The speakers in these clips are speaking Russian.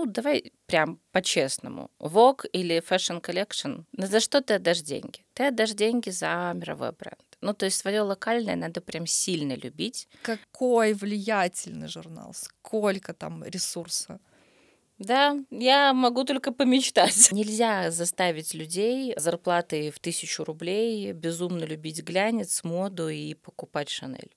ну, давай прям по-честному, Vogue или Fashion Collection, ну, за что ты отдашь деньги? Ты отдашь деньги за мировой бренд. Ну, то есть свое локальное надо прям сильно любить. Какой влиятельный журнал, сколько там ресурса. Да, я могу только помечтать. Нельзя заставить людей зарплатой в тысячу рублей безумно любить глянец, моду и покупать Шанель.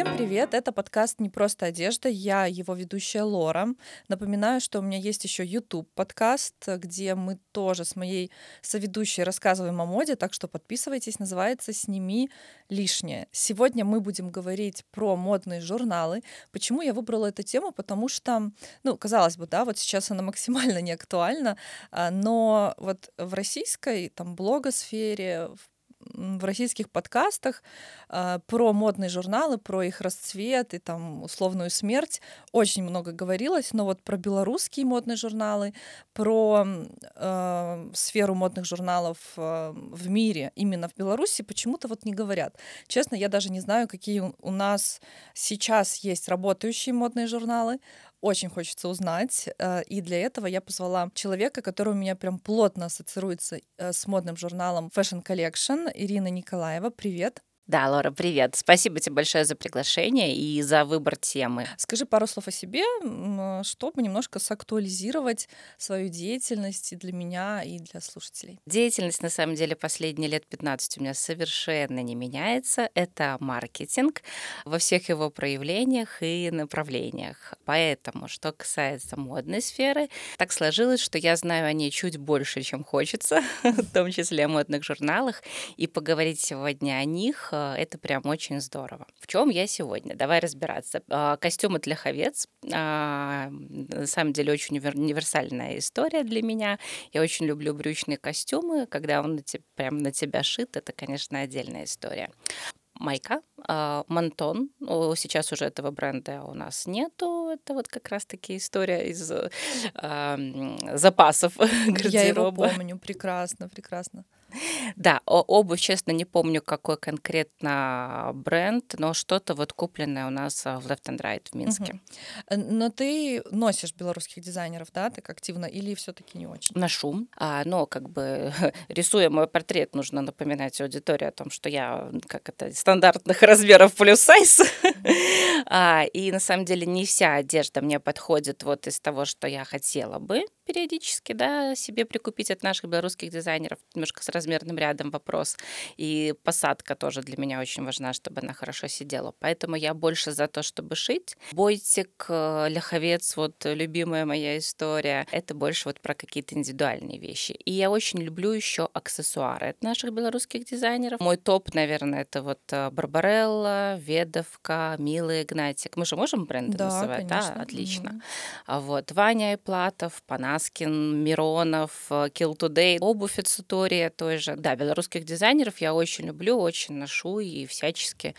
Всем привет! Это подкаст «Не просто одежда». Я его ведущая Лора. Напоминаю, что у меня есть еще YouTube подкаст, где мы тоже с моей соведущей рассказываем о моде, так что подписывайтесь. Называется «Сними лишнее». Сегодня мы будем говорить про модные журналы. Почему я выбрала эту тему? Потому что, ну, казалось бы, да, вот сейчас она максимально не актуальна, а, но вот в российской там блогосфере, в в российских подкастах э, про модные журналы, про их расцвет и там условную смерть очень много говорилось, но вот про белорусские модные журналы, про э, сферу модных журналов э, в мире, именно в Беларуси, почему-то вот не говорят. Честно, я даже не знаю, какие у нас сейчас есть работающие модные журналы, очень хочется узнать. Э, и для этого я позвала человека, который у меня прям плотно ассоциируется э, с модным журналом Fashion Collection, Ирина Николаева. Привет. Да, Лора, привет. Спасибо тебе большое за приглашение и за выбор темы. Скажи пару слов о себе, чтобы немножко сактуализировать свою деятельность и для меня, и для слушателей. Деятельность, на самом деле, последние лет 15 у меня совершенно не меняется. Это маркетинг во всех его проявлениях и направлениях. Поэтому, что касается модной сферы, так сложилось, что я знаю о ней чуть больше, чем хочется, в том числе о модных журналах, и поговорить сегодня о них это прям очень здорово. В чем я сегодня? Давай разбираться. А, костюмы для овец. А, на самом деле очень универсальная история для меня. Я очень люблю брючные костюмы. Когда он прям на тебя шит, это, конечно, отдельная история майка, а, мантон. Сейчас уже этого бренда у нас нету. Это вот как раз-таки история из а, запасов гардероба. Я его помню прекрасно, прекрасно. Да, обувь, честно, не помню, какой конкретно бренд, но что-то вот купленное у нас а, в Left and Right в Минске. Угу. Но ты носишь белорусских дизайнеров, да, так активно, или все-таки не очень? Ношу, а, но как бы рисуя мой портрет, нужно напоминать аудитории о том, что я как это стандартных размеров плюс сайз. а, и на самом деле не вся одежда мне подходит вот из того, что я хотела бы периодически, да, себе прикупить от наших белорусских дизайнеров. Немножко с размерным рядом вопрос. И посадка тоже для меня очень важна, чтобы она хорошо сидела. Поэтому я больше за то, чтобы шить. Бойтик, э, ляховец, вот любимая моя история. Это больше вот про какие-то индивидуальные вещи. И я очень люблю еще аксессуары от наших белорусских дизайнеров. Мой топ, наверное, это вот э, Барбарелла, Ведовка, Мила Игнатик. Мы же можем бренды да, называть? Конечно. Да, отлично. А вот Ваня Иплатов, Панас Маскин, Миронов, Kill Today, обувь от Сутория той же. Да, белорусских дизайнеров я очень люблю, очень ношу и всячески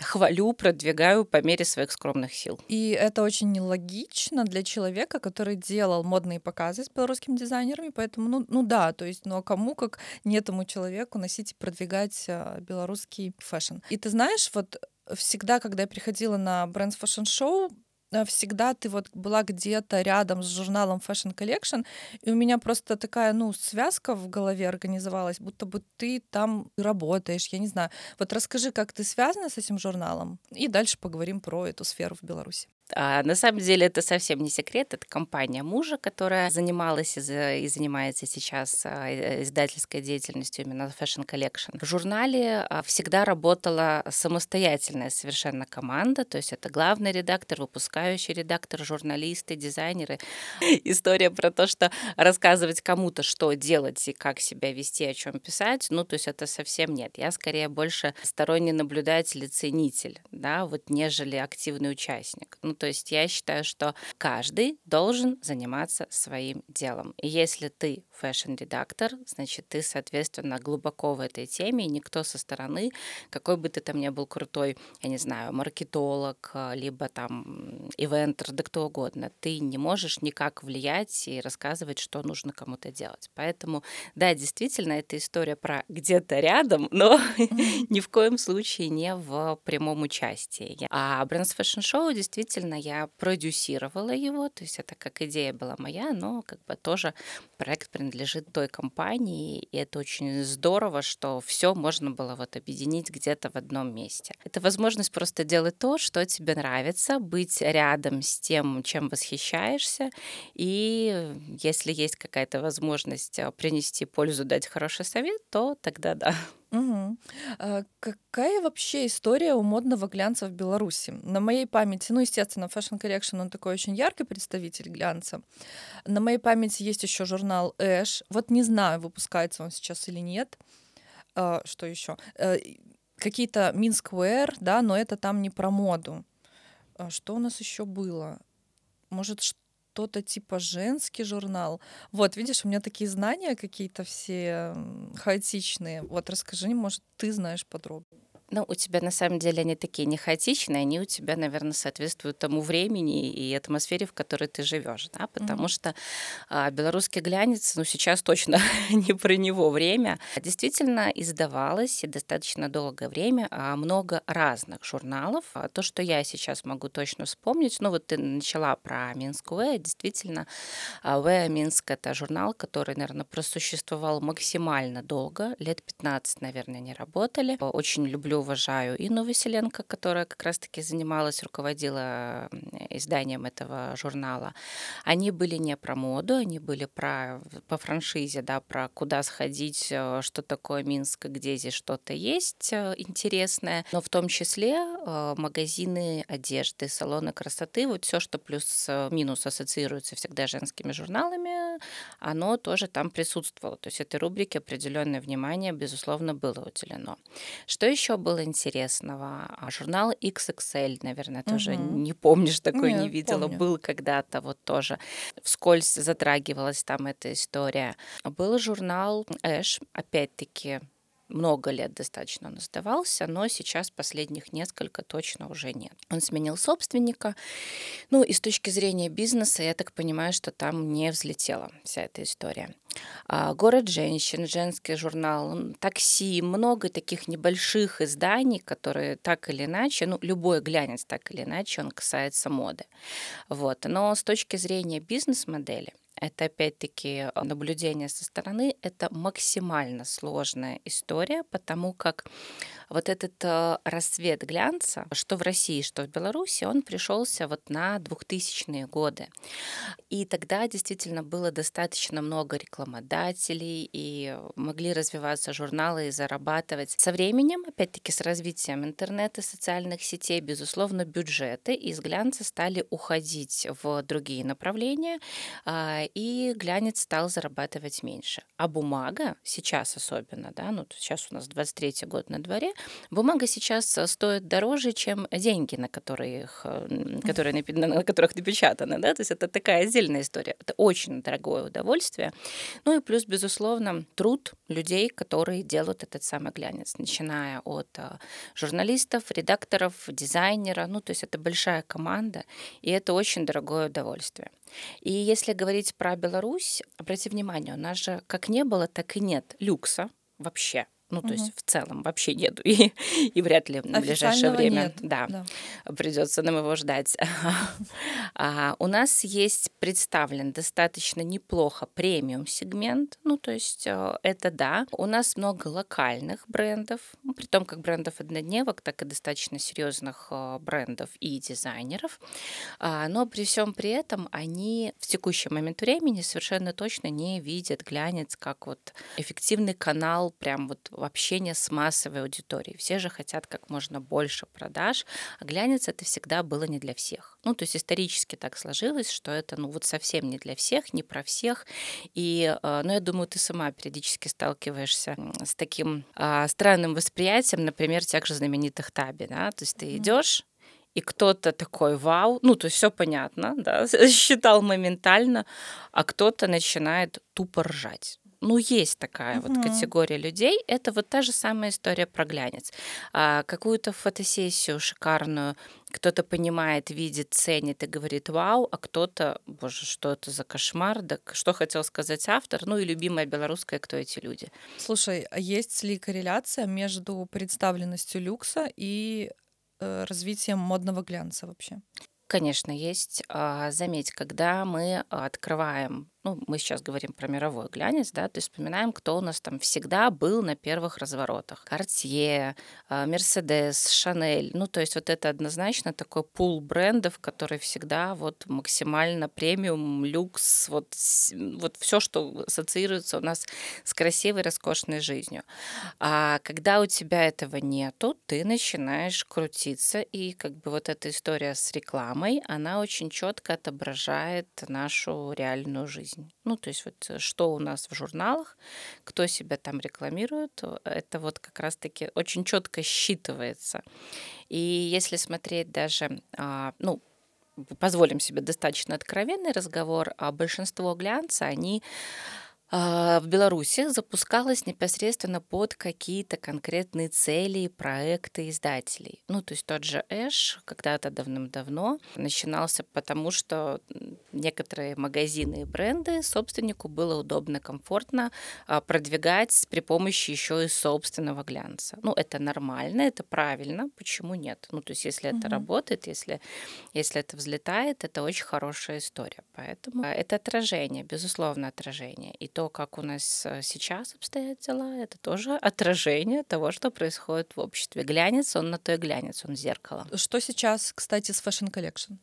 хвалю, продвигаю по мере своих скромных сил. И это очень нелогично для человека, который делал модные показы с белорусскими дизайнерами, поэтому, ну, ну да, то есть, ну а кому, как не этому человеку носить и продвигать а, белорусский фэшн. И ты знаешь, вот всегда, когда я приходила на Fashion Show, Э, всегда ты вот была где-то рядом с журналом Fashion Collection, и у меня просто такая, ну, связка в голове организовалась, будто бы ты там работаешь, я не знаю. Вот расскажи, как ты связана с этим журналом, и дальше поговорим про эту сферу в Беларуси. А на самом деле это совсем не секрет, это компания мужа, которая занималась и, и занимается сейчас э, издательской деятельностью именно Fashion Collection. В журнале а, всегда работала самостоятельная совершенно команда, то есть это главный редактор, выпускающий редактор, журналисты, дизайнеры. История про то, что рассказывать кому-то, что делать и как себя вести, о чем писать, ну, то есть это совсем нет. Я скорее больше сторонний наблюдатель и ценитель, да, вот нежели активный участник. Ну, то есть я считаю, что каждый должен заниматься своим делом. И если ты fashion-редактор, значит, ты, соответственно, глубоко в этой теме, и никто со стороны, какой бы ты там ни был крутой, я не знаю, маркетолог, либо там eventер, да кто угодно, ты не можешь никак влиять и рассказывать, что нужно кому-то делать. Поэтому, да, действительно, это история про где-то рядом, но ни в коем случае не в прямом участии. А Brands Fashion Show действительно я продюсировала его, то есть это как идея была моя, но как бы тоже проект принадлежит той компании, и это очень здорово, что все можно было вот объединить где-то в одном месте. Это возможность просто делать то, что тебе нравится, быть рядом с тем, чем восхищаешься, и если есть какая-то возможность а, принести пользу, дать хороший совет, то тогда да. Угу. А какая вообще история у модного глянца в Беларуси? На моей памяти, ну, естественно, Fashion Correction, он такой очень яркий представитель глянца. На моей памяти есть еще журнал Эш. Вот не знаю, выпускается он сейчас или нет. А, что еще? А, какие-то Минск Wear, да, но это там не про моду. А что у нас еще было? Может, что-то типа женский журнал. Вот, видишь, у меня такие знания какие-то все хаотичные. Вот расскажи, может, ты знаешь подробнее. Ну, у тебя на самом деле они такие не хаотичные, они у тебя, наверное, соответствуют тому времени и атмосфере, в которой ты живешь, да, потому mm-hmm. что а, белорусский глянец, ну, сейчас точно не про него время, действительно издавалось и достаточно долгое время а, много разных журналов. А то, что я сейчас могу точно вспомнить, ну, вот ты начала про Минск Уэ, действительно, Уэ Минск — это журнал, который, наверное, просуществовал максимально долго, лет 15, наверное, не работали. Очень люблю уважаю Инну Василенко, которая как раз-таки занималась, руководила изданием этого журнала. Они были не про моду, они были про, по франшизе, да, про куда сходить, э, что такое Минск, где здесь что-то есть э, интересное, но в том числе э, магазины одежды, салоны красоты, вот все, что плюс-минус ассоциируется всегда женскими журналами, оно тоже там присутствовало. То есть этой рубрике определенное внимание, безусловно, было уделено. Что еще было интересного? А журнал XXL, наверное, тоже угу. не помнишь, такой Нет, не видела. Помню. Был когда-то вот тоже вскользь затрагивалась там эта история. Был журнал Эш, опять-таки много лет достаточно он сдавался, но сейчас последних несколько точно уже нет. Он сменил собственника. Ну и с точки зрения бизнеса, я так понимаю, что там не взлетела вся эта история. А, Город женщин, женский журнал, такси, много таких небольших изданий, которые так или иначе, ну, любой глянец так или иначе, он касается моды. Вот. Но с точки зрения бизнес-модели, это опять-таки наблюдение со стороны, это максимально сложная история, потому как вот этот э, рассвет глянца, что в России, что в Беларуси, он пришелся вот на 2000-е годы. И тогда действительно было достаточно много рекламодателей, и могли развиваться журналы и зарабатывать. Со временем, опять-таки, с развитием интернета, социальных сетей, безусловно, бюджеты из глянца стали уходить в другие направления, а, и глянец стал зарабатывать меньше. А бумага сейчас особенно, да, ну сейчас у нас 23 год на дворе, Бумага сейчас э, стоит дороже, чем деньги, на, которых, э, которые, на которых напечатаны. Да? То есть это такая отдельная история. Это очень дорогое удовольствие. Ну и плюс, безусловно, труд людей, которые делают этот самый глянец, начиная от э, журналистов, редакторов, дизайнера. Ну, то есть это большая команда, и это очень дорогое удовольствие. И если говорить про Беларусь, обрати внимание, у нас же как не было, так и нет люкса вообще. Ну, то угу. есть в целом вообще нету. И, и вряд ли в ближайшее время нет. Да, да. придется нам его ждать. а, у нас есть представлен достаточно неплохо премиум сегмент. Ну, то есть э, это да. У нас много локальных брендов, ну, при том как брендов однодневок, так и достаточно серьезных э, брендов и дизайнеров. А, но при всем при этом они в текущий момент времени совершенно точно не видят глянец как вот эффективный канал прям вот общение с массовой аудиторией. Все же хотят как можно больше продаж, а глянец это всегда было не для всех. Ну, то есть исторически так сложилось, что это, ну, вот совсем не для всех, не про всех. И, ну, я думаю, ты сама периодически сталкиваешься с таким а, странным восприятием, например, тех же знаменитых таби, да, то есть ты идешь и кто-то такой, вау, ну, то есть все понятно, да, считал моментально, а кто-то начинает тупо ржать ну, есть такая угу. вот категория людей. Это вот та же самая история про глянец. А, какую-то фотосессию шикарную кто-то понимает, видит, ценит и говорит «вау», а кто-то «боже, что это за кошмар», да что хотел сказать автор, ну и любимая белорусская «кто эти люди». Слушай, а есть ли корреляция между представленностью люкса и э, развитием модного глянца вообще? Конечно, есть. А, заметь, когда мы открываем ну, мы сейчас говорим про мировой глянец, да, то есть вспоминаем, кто у нас там всегда был на первых разворотах. Картье, Мерседес, Шанель. Ну, то есть вот это однозначно такой пул брендов, который всегда вот максимально премиум, люкс, вот, вот все, что ассоциируется у нас с красивой, роскошной жизнью. А когда у тебя этого нету, ты начинаешь крутиться, и как бы вот эта история с рекламой, она очень четко отображает нашу реальную жизнь жизнь. Ну, то есть вот э, что у нас в журналах, кто себя там рекламирует, это вот как раз-таки очень четко считывается. И если смотреть даже, а, ну, позволим себе достаточно откровенный разговор, а большинство глянца, они а, в Беларуси запускалась непосредственно под какие-то конкретные цели и проекты издателей. Ну, то есть тот же Эш когда-то давным-давно начинался потому, что некоторые магазины и бренды собственнику было удобно, комфортно а, продвигать при помощи еще и собственного глянца. Ну, это нормально, это правильно, почему нет? Ну, то есть если угу. это работает, если, если это взлетает, это очень хорошая история. Поэтому это отражение, безусловно, отражение. И то, как у нас э, сейчас обстоят дела, это тоже отражение того, что происходит в обществе. Глянец, он на то и глянец, он зеркало. Что сейчас, кстати, с Fashion Collection?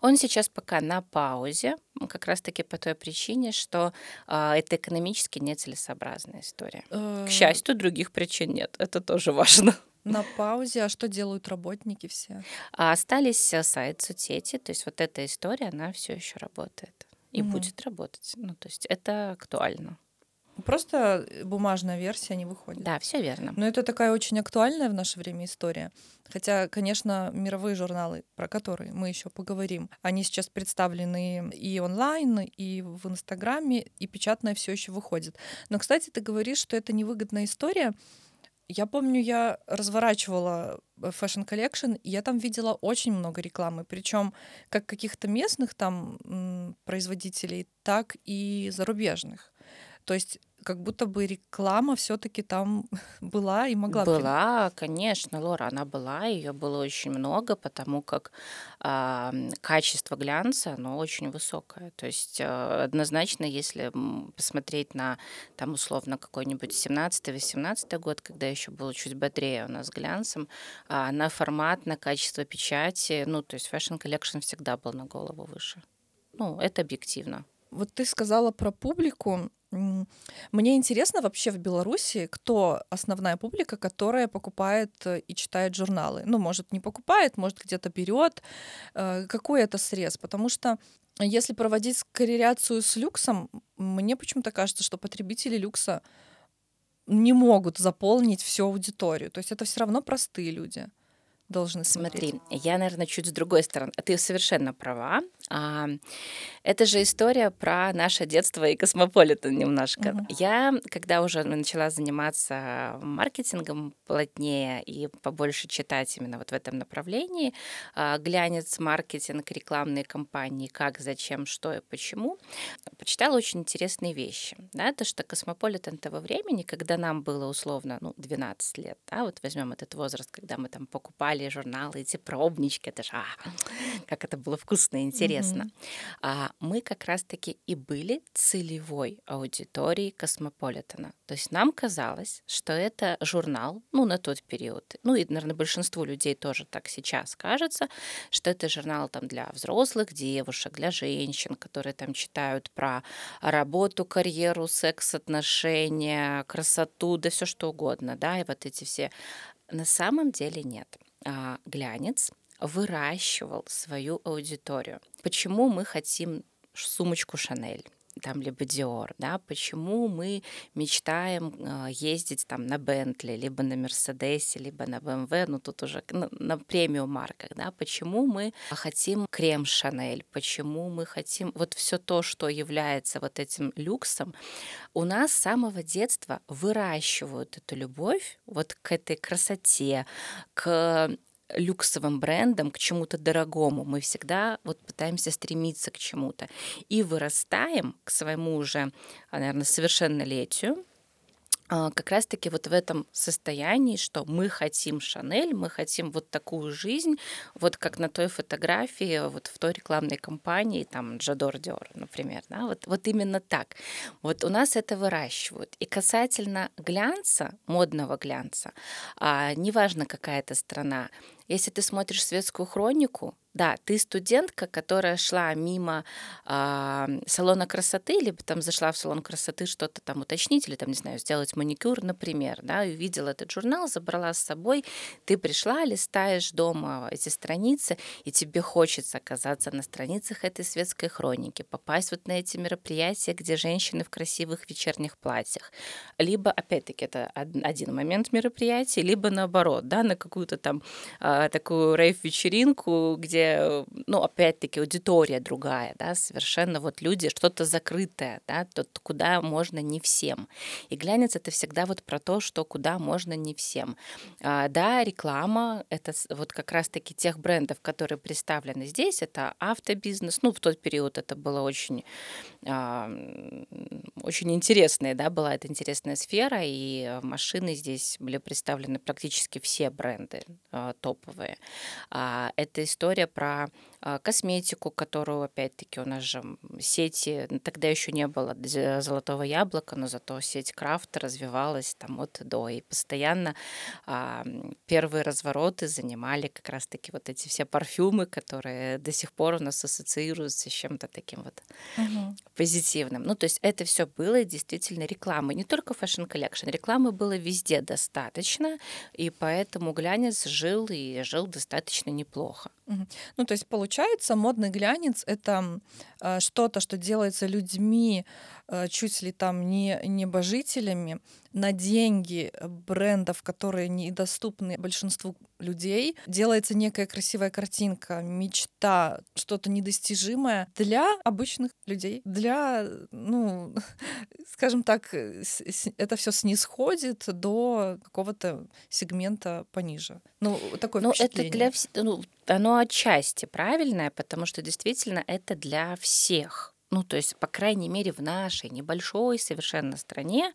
Он сейчас пока на паузе, как раз-таки по той причине, что э, это экономически нецелесообразная история. К э, счастью, других причин нет. Это тоже важно. На паузе, а что делают работники все? А остались э, сайт, соцсети, то есть вот эта история, она все еще работает и угу. будет работать. Ну, то есть это актуально. Просто бумажная версия не выходит. Да, все верно. Но это такая очень актуальная в наше время история. Хотя, конечно, мировые журналы, про которые мы еще поговорим, они сейчас представлены и онлайн, и в Инстаграме, и печатное все еще выходит. Но, кстати, ты говоришь, что это невыгодная история. Я помню, я разворачивала э, Fashion Collection, и я там видела очень много рекламы, причем как каких-то местных там производителей, так и зарубежных. То есть как будто бы реклама все-таки там была и могла Была, конечно, Лора, она была, ее было очень много, потому как а, качество глянца, оно очень высокое. То есть а, однозначно, если посмотреть на там условно какой-нибудь 17-18 год, когда еще было чуть бодрее у нас глянцем, а, на формат, на качество печати, ну, то есть Fashion Collection всегда был на голову выше. Ну, это объективно. Вот ты сказала про публику. Мне интересно вообще в Беларуси, кто основная публика, которая покупает э, и читает журналы. Ну, может, не покупает, может, где-то берет. Э, какой это срез? Потому что если проводить корреляцию с люксом, мне почему-то кажется, что потребители люкса не могут заполнить всю аудиторию. То есть это все равно простые люди должны смотреть. Смотри, я, наверное, чуть с другой стороны. Ты совершенно права. А, это же история про наше детство и космополитен немножко. Угу. Я, когда уже начала заниматься маркетингом плотнее и побольше читать именно вот в этом направлении, а, глянец, маркетинг, рекламные кампании, как, зачем, что и почему, почитала очень интересные вещи. Да, то, что космополитен того времени, когда нам было условно ну, 12 лет, да, вот возьмем этот возраст, когда мы там покупали журналы, эти пробнички, это же, а, как это было вкусно и интересно. Mm-hmm. А мы как раз-таки и были целевой аудиторией Космополитена. То есть нам казалось, что это журнал, ну, на тот период, ну, и, наверное, большинству людей тоже так сейчас кажется, что это журнал там для взрослых девушек, для женщин, которые там читают про работу, карьеру, секс-отношения, красоту, да все что угодно, да, и вот эти все на самом деле нет. А, глянец выращивал свою аудиторию. Почему мы хотим сумочку Шанель? там, либо Dior, да, почему мы мечтаем э, ездить там на Бентли, либо на Мерседесе, либо на BMW, ну тут уже на, на премиум марках, да, почему мы хотим крем Шанель, почему мы хотим вот все то, что является вот этим люксом, у нас с самого детства выращивают эту любовь вот к этой красоте, к люксовым брендам, к чему-то дорогому. Мы всегда вот пытаемся стремиться к чему-то. И вырастаем к своему уже, наверное, совершеннолетию, как раз-таки вот в этом состоянии, что мы хотим Шанель, мы хотим вот такую жизнь, вот как на той фотографии, вот в той рекламной кампании, там, Джадор Диор, например, да, вот, вот именно так. Вот у нас это выращивают. И касательно глянца, модного глянца, а, неважно какая это страна, если ты смотришь светскую хронику, да, ты студентка, которая шла мимо э, салона красоты, либо там зашла в салон красоты что-то там уточнить, или там, не знаю, сделать маникюр, например, да, и увидела этот журнал, забрала с собой, ты пришла, листаешь дома эти страницы, и тебе хочется оказаться на страницах этой светской хроники, попасть вот на эти мероприятия, где женщины в красивых вечерних платьях. Либо, опять-таки, это один момент мероприятия, либо наоборот, да, на какую-то там э, такую рейв-вечеринку, где где, ну, опять-таки, аудитория другая, да, совершенно вот люди, что-то закрытое, да, тот, куда можно не всем. И глянец — это всегда вот про то, что куда можно не всем. А, да, реклама — это вот как раз-таки тех брендов, которые представлены здесь, это автобизнес, ну, в тот период это было очень, а, очень интересная, да, была эта интересная сфера, и машины здесь были представлены практически все бренды а, топовые. А, это история про косметику, которую, опять-таки, у нас же сети, тогда еще не было золотого яблока, но зато сеть Крафт развивалась там от до, и постоянно а, первые развороты занимали как раз-таки вот эти все парфюмы, которые до сих пор у нас ассоциируются с чем-то таким вот угу. позитивным. Ну, то есть это все было действительно рекламой, не только Fashion Collection, рекламы было везде достаточно, и поэтому глянец жил и жил достаточно неплохо. Ну, то есть, получается, модный глянец — это э, что-то, что делается людьми, чуть ли там не небожителями, на деньги брендов, которые недоступны большинству людей, делается некая красивая картинка, мечта, что-то недостижимое для обычных людей, для, ну, скажем так, это все снисходит до какого-то сегмента пониже. Ну, такое ну, это для ну, оно отчасти правильное, потому что действительно это для всех. Ну, то есть, по крайней мере, в нашей небольшой совершенно стране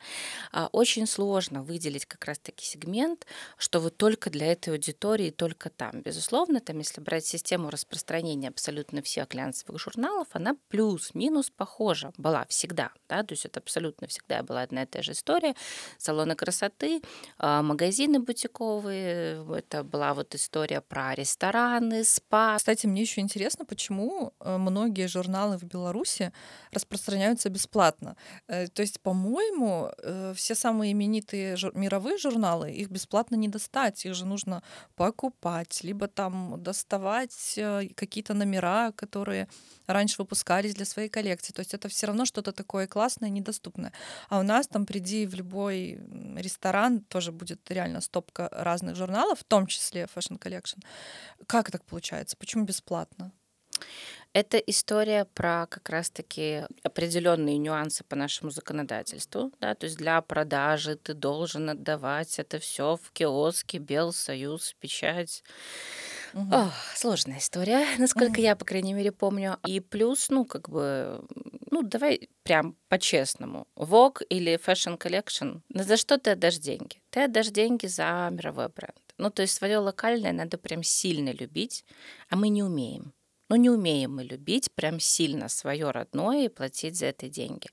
а, очень сложно выделить как раз-таки сегмент, что вот только для этой аудитории, только там. Безусловно, там, если брать систему распространения абсолютно всех глянцевых журналов, она плюс-минус похожа была всегда, да, то есть это абсолютно всегда была одна и та же история. Салоны красоты, а, магазины бутиковые, это была вот история про рестораны, спа. Кстати, мне еще интересно, почему э, многие журналы в Беларуси Беларуси распространяются бесплатно. Э, то есть, по-моему, э, все самые именитые мировые журналы, их бесплатно не достать, их же нужно покупать, либо там доставать э, какие-то номера, которые раньше выпускались для своей коллекции. То есть это все равно что-то такое классное, недоступное. А у нас там приди в любой ресторан, тоже будет реально стопка разных журналов, в том числе Fashion Collection. Как так получается? Почему бесплатно? Это история про как раз-таки определенные нюансы по нашему законодательству. Да? То есть для продажи ты должен отдавать это все в киоске, Белсоюз, печать. Угу. О, сложная история, насколько угу. я, по крайней мере, помню. И плюс, ну, как бы, ну, давай прям по-честному. Vogue или Fashion Collection, ну, за что ты отдашь деньги? Ты отдашь деньги за мировой бренд. Ну, то есть свое локальное надо прям сильно любить, а мы не умеем. Но не умеем мы любить прям сильно свое родное и платить за это деньги.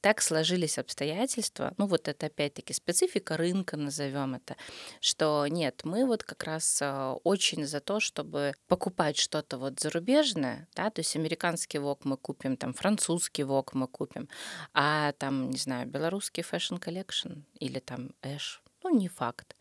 Так сложились обстоятельства, ну вот это опять-таки специфика рынка, назовем это, что нет, мы вот как раз а, очень за то, чтобы покупать что-то вот зарубежное, да, то есть американский вок мы купим, там французский вок мы купим, а там, не знаю, белорусский fashion collection или там Эш, ну, не факт.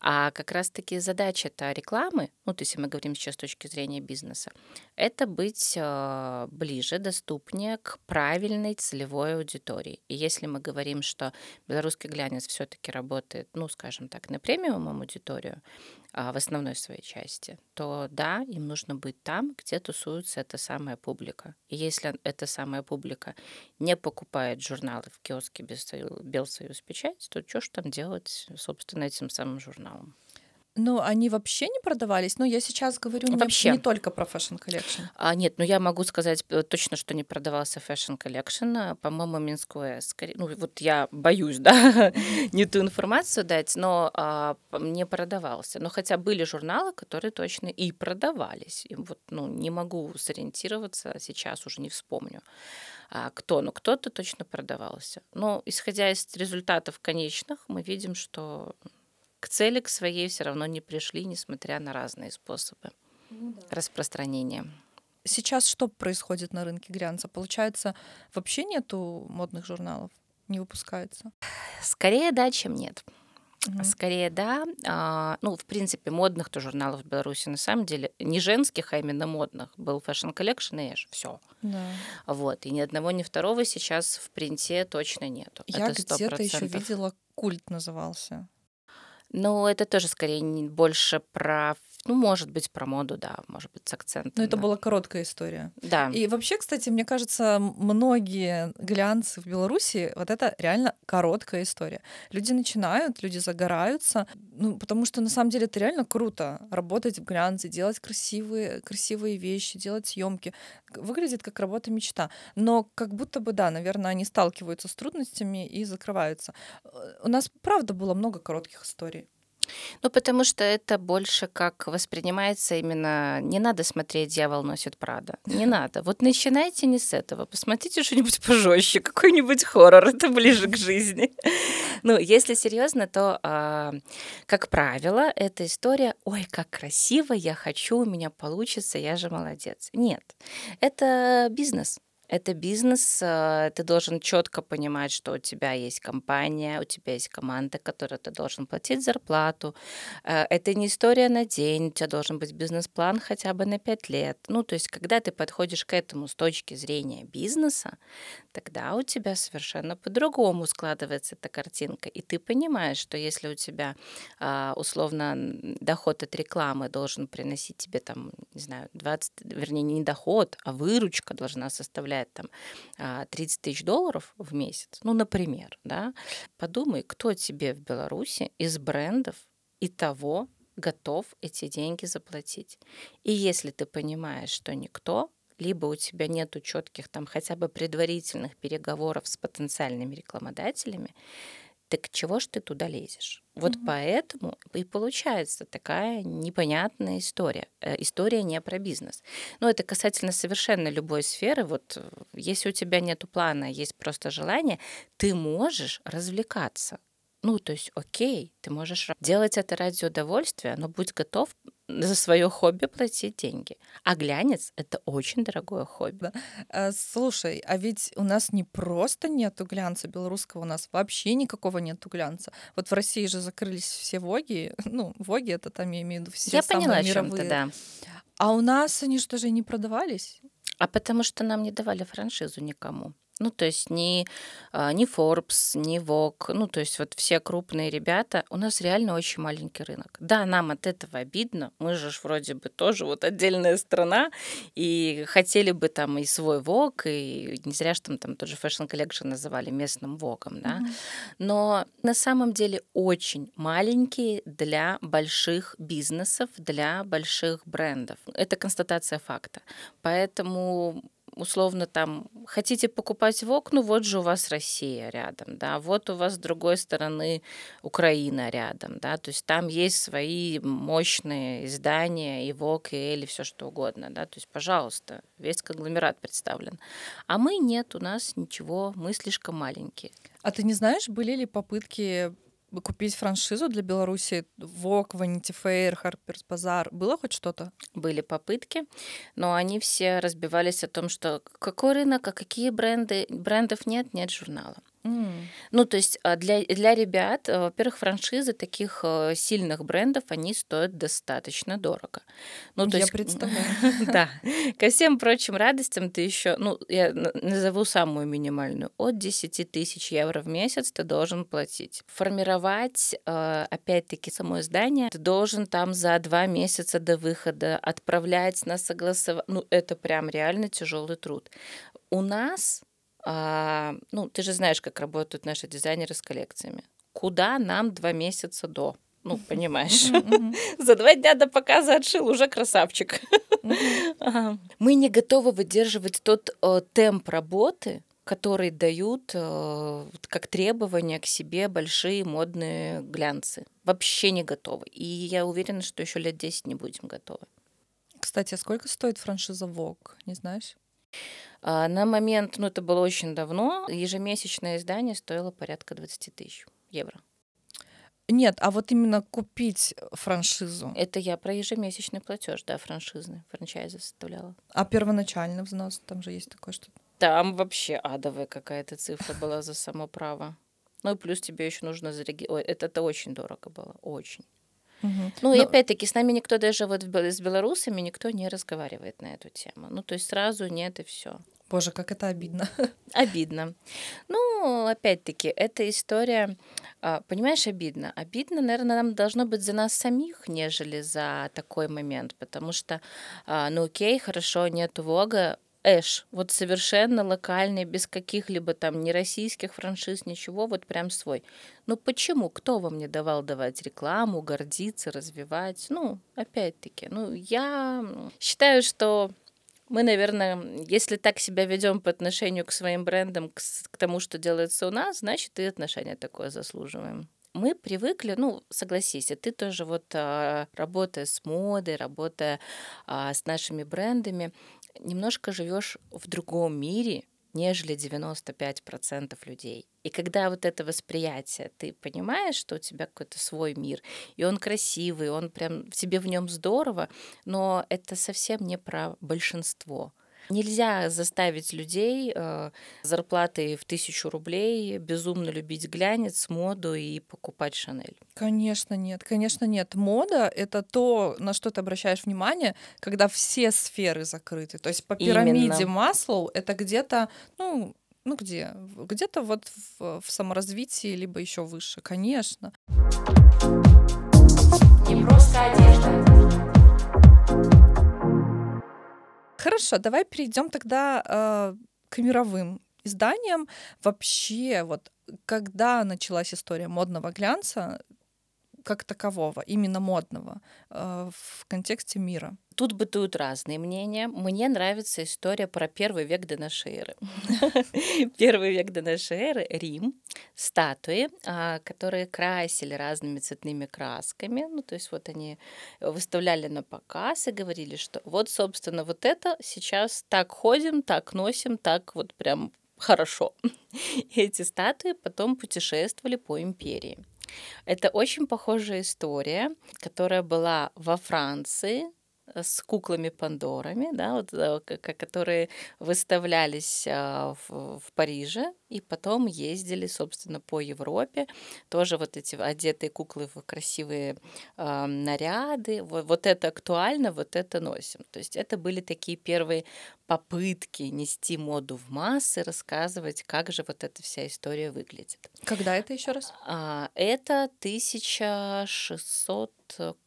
А как раз-таки задача-то рекламы, ну, то есть мы говорим сейчас с точки зрения бизнеса, это быть э, ближе, доступнее к правильной целевой аудитории. И если мы говорим, что белорусский глянец все-таки работает, ну, скажем так, на премиум аудиторию, а, в основной своей части, то да, им нужно быть там, где тусуется эта самая публика. И если эта самая публика не покупает журналы в киоске без Белсоюз печать, то что ж там делать, собственно, этим самым журналом? Ну, они вообще не продавались. Но я сейчас говорю вообще. Не, не только про Fashion Collection. А, нет, ну я могу сказать э, точно, что не продавался Fashion Collection. А, по-моему, Минское. Скорее, ну вот я боюсь, да, не ту информацию дать, но а, не продавался. Но хотя были журналы, которые точно и продавались. И вот, ну, не могу сориентироваться, сейчас уже не вспомню а, кто, ну кто-то точно продавался. Но исходя из результатов конечных, мы видим, что к цели к своей все равно не пришли, несмотря на разные способы ну, да. распространения. Сейчас что происходит на рынке глянца? Получается, вообще нету модных журналов? Не выпускается? Скорее да, чем нет. Угу. Скорее да. А, ну, в принципе, модных-то журналов в Беларуси на самом деле не женских, а именно модных. Был Fashion Collection и Эш. Все. Да. Вот. И ни одного, ни второго сейчас в принте точно нету. Я где-то еще видела, культ назывался. Но это тоже скорее больше про ну, может быть, про моду, да, может быть, с акцентом. Но это была короткая история. Да. И вообще, кстати, мне кажется, многие глянцы в Беларуси, вот это реально короткая история. Люди начинают, люди загораются, ну, потому что на самом деле это реально круто работать в глянце, делать красивые, красивые вещи, делать съемки. Выглядит как работа мечта. Но как будто бы, да, наверное, они сталкиваются с трудностями и закрываются. Э, у нас, правда, было много коротких историй. Ну, потому что это больше как воспринимается именно... Не надо смотреть «Дьявол носит Прада». Не надо. Вот начинайте не с этого. Посмотрите что-нибудь пожестче, какой-нибудь хоррор. Это ближе к жизни. Ну, если серьезно, то, а, как правило, эта история «Ой, как красиво, я хочу, у меня получится, я же молодец». Нет. Это бизнес. Это бизнес, э, ты должен четко понимать, что у тебя есть компания, у тебя есть команда, которой ты должен платить зарплату. Э, это не история на день, у тебя должен быть бизнес-план хотя бы на пять лет. Ну, то есть, когда ты подходишь к этому с точки зрения бизнеса, тогда у тебя совершенно по-другому складывается эта картинка. И ты понимаешь, что если у тебя а, условно доход от рекламы должен приносить тебе там, не знаю, 20, вернее, не доход, а выручка должна составлять там 30 а, тысяч долларов в месяц, ну, например, да, подумай, кто тебе в Беларуси из брендов и того готов эти деньги заплатить. И если ты понимаешь, что никто, либо у тебя нету четких там хотя бы предварительных переговоров с потенциальными рекламодателями, так чего ж ты туда лезешь? Вот mm-hmm. поэтому и получается такая непонятная история. Э, история не про бизнес. Но это касательно совершенно любой сферы. Вот э, если у тебя нет плана, есть просто желание, ты можешь развлекаться. Ну, то есть, окей, ты можешь делать это ради удовольствия, но будь готов за свое хобби платить деньги. А глянец — это очень дорогое хобби. Да. А, слушай, а ведь у нас не просто нету глянца белорусского, у нас вообще никакого нету глянца. Вот в России же закрылись все воги, ну, воги — это там, я имею в виду все Я самые поняла, мировые. да. А у нас они что же не продавались? А потому что нам не давали франшизу никому. Ну, то есть ни, а, ни Forbes, ни Vogue, ну, то есть вот все крупные ребята, у нас реально очень маленький рынок. Да, нам от этого обидно, мы же вроде бы тоже вот отдельная страна, и хотели бы там и свой Vogue, и не зря, что там, там тот же Fashion Collection называли местным Vogue, да, mm-hmm. но на самом деле очень маленькие для больших бизнесов, для больших брендов. Это констатация факта. Поэтому условно там хотите покупать в окну, вот же у вас Россия рядом, да, вот у вас с другой стороны Украина рядом, да, то есть там есть свои мощные издания, и ВОК, и Эль, все что угодно, да, то есть, пожалуйста, весь конгломерат представлен. А мы нет, у нас ничего, мы слишком маленькие. А ты не знаешь, были ли попытки купить франшизу для Беларуси? Вок, Vanity Fair, Harper's Bazaar. Было хоть что-то? Были попытки, но они все разбивались о том, что какой рынок, а какие бренды. Брендов нет, нет журнала. Ну, то есть а, для, для ребят, э, во-первых, франшизы таких э, сильных брендов, они стоят достаточно дорого. Ну, то я есть, представляю. да, ко всем прочим радостям ты еще, ну, я назову самую минимальную, от 10 тысяч евро в месяц ты должен платить. Формировать, э, опять-таки, само издание ты должен там за два месяца до выхода отправлять на согласование. Ну, это прям реально тяжелый труд. У нас а, ну, ты же знаешь, как работают наши дизайнеры с коллекциями. Куда нам два месяца до? Ну, понимаешь. За два дня до показа отшил, уже красавчик. Мы не готовы выдерживать тот э, темп работы, который дают э, как требования к себе большие модные глянцы. Вообще не готовы. И я уверена, что еще лет 10 не будем готовы. Кстати, а сколько стоит франшиза Vogue, не знаешь? А, на момент, ну это было очень давно, ежемесячное издание стоило порядка 20 тысяч евро. Нет, а вот именно купить франшизу. Это я про ежемесячный платеж, да, франшизный, франчайзы составляла. А первоначальный взнос, там же есть такое что-то. Там вообще адовая какая-то цифра была за само право. Ну и плюс тебе еще нужно зарегистрировать. Это, это очень дорого было, очень. Угу. Ну Но... и опять-таки с нами никто даже вот с белорусами никто не разговаривает на эту тему. Ну то есть сразу нет и все. Боже, как это обидно. Обидно. Ну, опять-таки, эта история, а, понимаешь, обидно. Обидно, наверное, нам должно быть за нас самих, нежели за такой момент, потому что, а, ну окей, хорошо, нет Вога, Эш, вот совершенно локальный, без каких-либо там ни российских франшиз, ничего, вот прям свой. Ну почему? Кто вам не давал давать рекламу, гордиться, развивать? Ну, опять-таки, ну я считаю, что мы, наверное, если так себя ведем по отношению к своим брендам, к, к тому, что делается у нас, значит, и отношение такое заслуживаем мы привыкли, ну, согласись, и ты тоже вот а, работая с модой, работая а, с нашими брендами, немножко живешь в другом мире, нежели 95% людей. И когда вот это восприятие, ты понимаешь, что у тебя какой-то свой мир, и он красивый, он прям тебе в нем здорово, но это совсем не про большинство. Нельзя заставить людей э, зарплатой в тысячу рублей безумно любить глянец, моду и покупать Шанель. Конечно, нет. Конечно, нет. Мода — это то, на что ты обращаешь внимание, когда все сферы закрыты. То есть по пирамиде Именно. Маслоу это где-то, ну, ну где? Где-то вот в, в саморазвитии, либо еще выше, конечно. Не просто одежда. Хорошо, давай перейдем тогда э, к мировым изданиям. Вообще, вот когда началась история модного глянца, как такового, именно модного, э, в контексте мира? Тут бытуют разные мнения. Мне нравится история про первый век до нашей эры. Первый век до нашей эры — Рим, статуи, а, которые красили разными цветными красками. Ну, то есть вот они выставляли на показ и говорили, что вот, собственно, вот это сейчас так ходим, так носим, так вот прям хорошо. И эти статуи потом путешествовали по империи. Это очень похожая история, которая была во Франции с куклами Пандорами, да, вот, э, которые выставлялись а, в, в Париже и потом ездили, собственно, по Европе. Тоже вот эти одетые куклы в красивые э, наряды. Вот, вот это актуально, вот это носим. То есть это были такие первые попытки нести моду в массы, рассказывать, как же вот эта вся история выглядит. Когда это еще раз? А, это 1600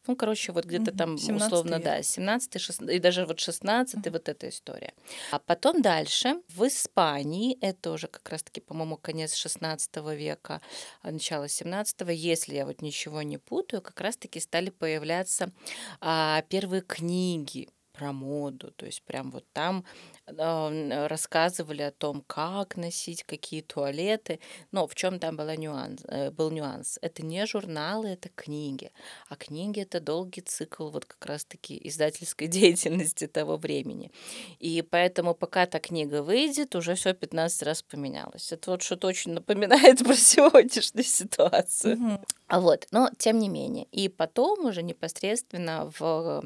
ну, короче, вот где-то там условно, век. да, 17 16 и даже вот 16 mm-hmm. вот эта история. А потом дальше в Испании, это уже как раз-таки, по-моему, конец 16 века, а начало 17 если я вот ничего не путаю, как раз-таки стали появляться а, первые книги про моду, то есть прям вот там э, рассказывали о том, как носить, какие туалеты, но в чем там была нюанс, э, был нюанс. Это не журналы, это книги, а книги это долгий цикл вот как раз-таки издательской деятельности того времени. И поэтому пока та книга выйдет, уже все 15 раз поменялось. Это вот что-то очень напоминает про сегодняшнюю ситуацию. Mm-hmm. Вот, но тем не менее. И потом уже непосредственно в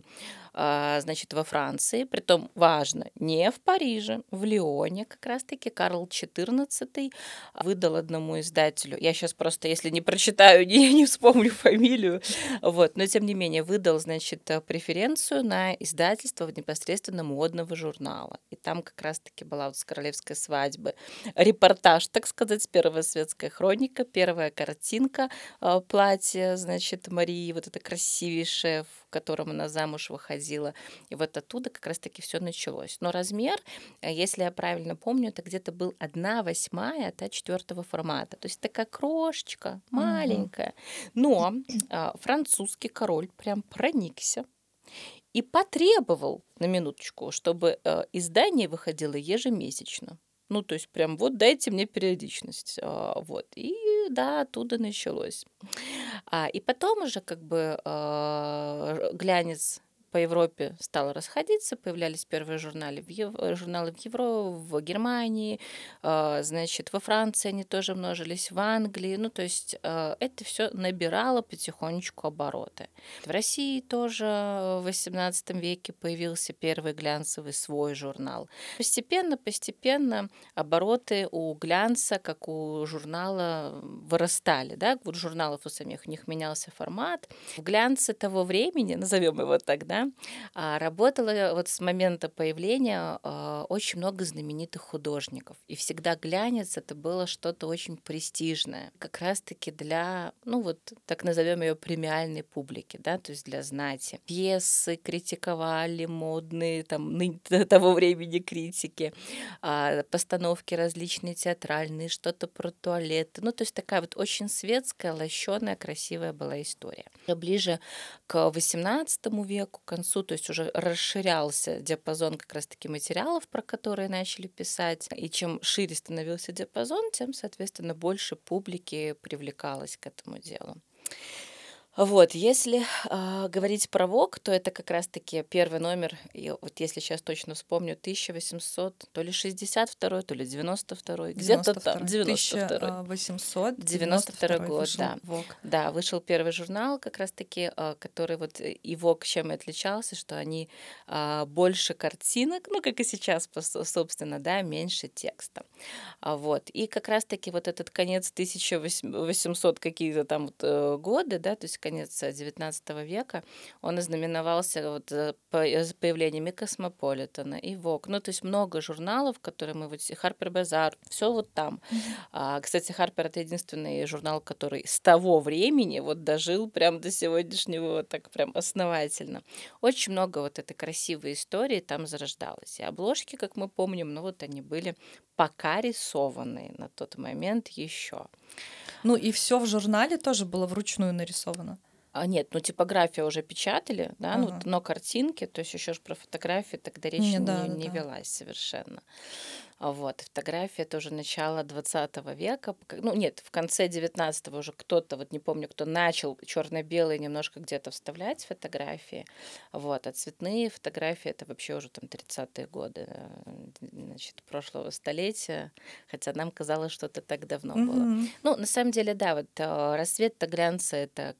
значит, во Франции, притом важно, не в Париже, в Лионе как раз-таки. Карл XIV выдал одному издателю, я сейчас просто, если не прочитаю, не, не вспомню фамилию, вот, но тем не менее выдал, значит, преференцию на издательство непосредственно модного журнала. И там как раз-таки была вот с королевской свадьбы. Репортаж, так сказать, первая светская хроника, первая картинка а, платья, значит, Марии, вот это красивейшее, в котором она замуж выходила. И вот оттуда как раз-таки все началось. Но размер, э, если я правильно помню, это где-то был одна восьмая от четвертого формата. То есть такая крошечка, маленькая. Но а, французский король прям проникся и потребовал, на минуточку, чтобы э, издание выходило ежемесячно. Ну, то есть прям вот дайте мне периодичность. А, вот. И да, оттуда началось. А, и потом уже как бы а, глянец по Европе стало расходиться, появлялись первые журналы в, Ев... журналы в Евро, в Германии, э, значит, во Франции они тоже множились, в Англии, ну, то есть э, это все набирало потихонечку обороты. В России тоже в XVIII веке появился первый глянцевый свой журнал. Постепенно, постепенно обороты у глянца, как у журнала, вырастали, да, у журналов у самих у них менялся формат. В глянце того времени, назовем его так, да, а, работала вот с момента появления а, очень много знаменитых художников. И всегда глянец это было что-то очень престижное. Как раз-таки для, ну вот, так назовем ее премиальной публики, да, то есть для знати. Пьесы критиковали модные, там, того времени критики, а, постановки различные театральные, что-то про туалеты. Ну, то есть такая вот очень светская, лощеная, красивая была история. Ближе к XVIII веку, к концу, то есть уже расширялся диапазон как раз-таки материалов, про которые начали писать. И чем шире становился диапазон, тем, соответственно, больше публики привлекалось к этому делу. Вот, если э, говорить про ВОК, то это как раз-таки первый номер, и вот если сейчас точно вспомню, 1800, то ли 62 то ли 92 где-то там, 92 1892 год, да. ВОК. Да, вышел первый журнал как раз-таки, э, который вот и ВОК чем и отличался, что они э, больше картинок, ну, как и сейчас, собственно, да, меньше текста. А, вот, и как раз-таки вот этот конец 1800 какие-то там вот, э, годы, да, то есть конец XIX века, он ознаменовался вот э, появлениями Космополитена и Вок. Ну, то есть много журналов, которые мы вот... Харпер Базар, все вот там. А, кстати, Харпер — это единственный журнал, который с того времени вот дожил прям до сегодняшнего вот так прям основательно. Очень много вот этой красивой истории там зарождалось. И обложки, как мы помним, ну вот они были пока рисованные на тот момент еще. Ну и все в журнале тоже было вручную нарисовано. А нет, ну типография уже печатали, да, ну, ага. ну, но картинки, то есть еще ж про фотографии тогда речь не, не, да, не да. велась совершенно. Вот, фотография тоже начало 20 века. Ну, нет, в конце 19 уже кто-то, вот не помню, кто начал черно-белые немножко где-то вставлять фотографии. Вот, а цветные фотографии это вообще уже там 30-е годы, э, значит, прошлого столетия. Хотя нам казалось, что это так давно mm-hmm. было. Ну, на самом деле, да, вот э, рассвет Таглянца это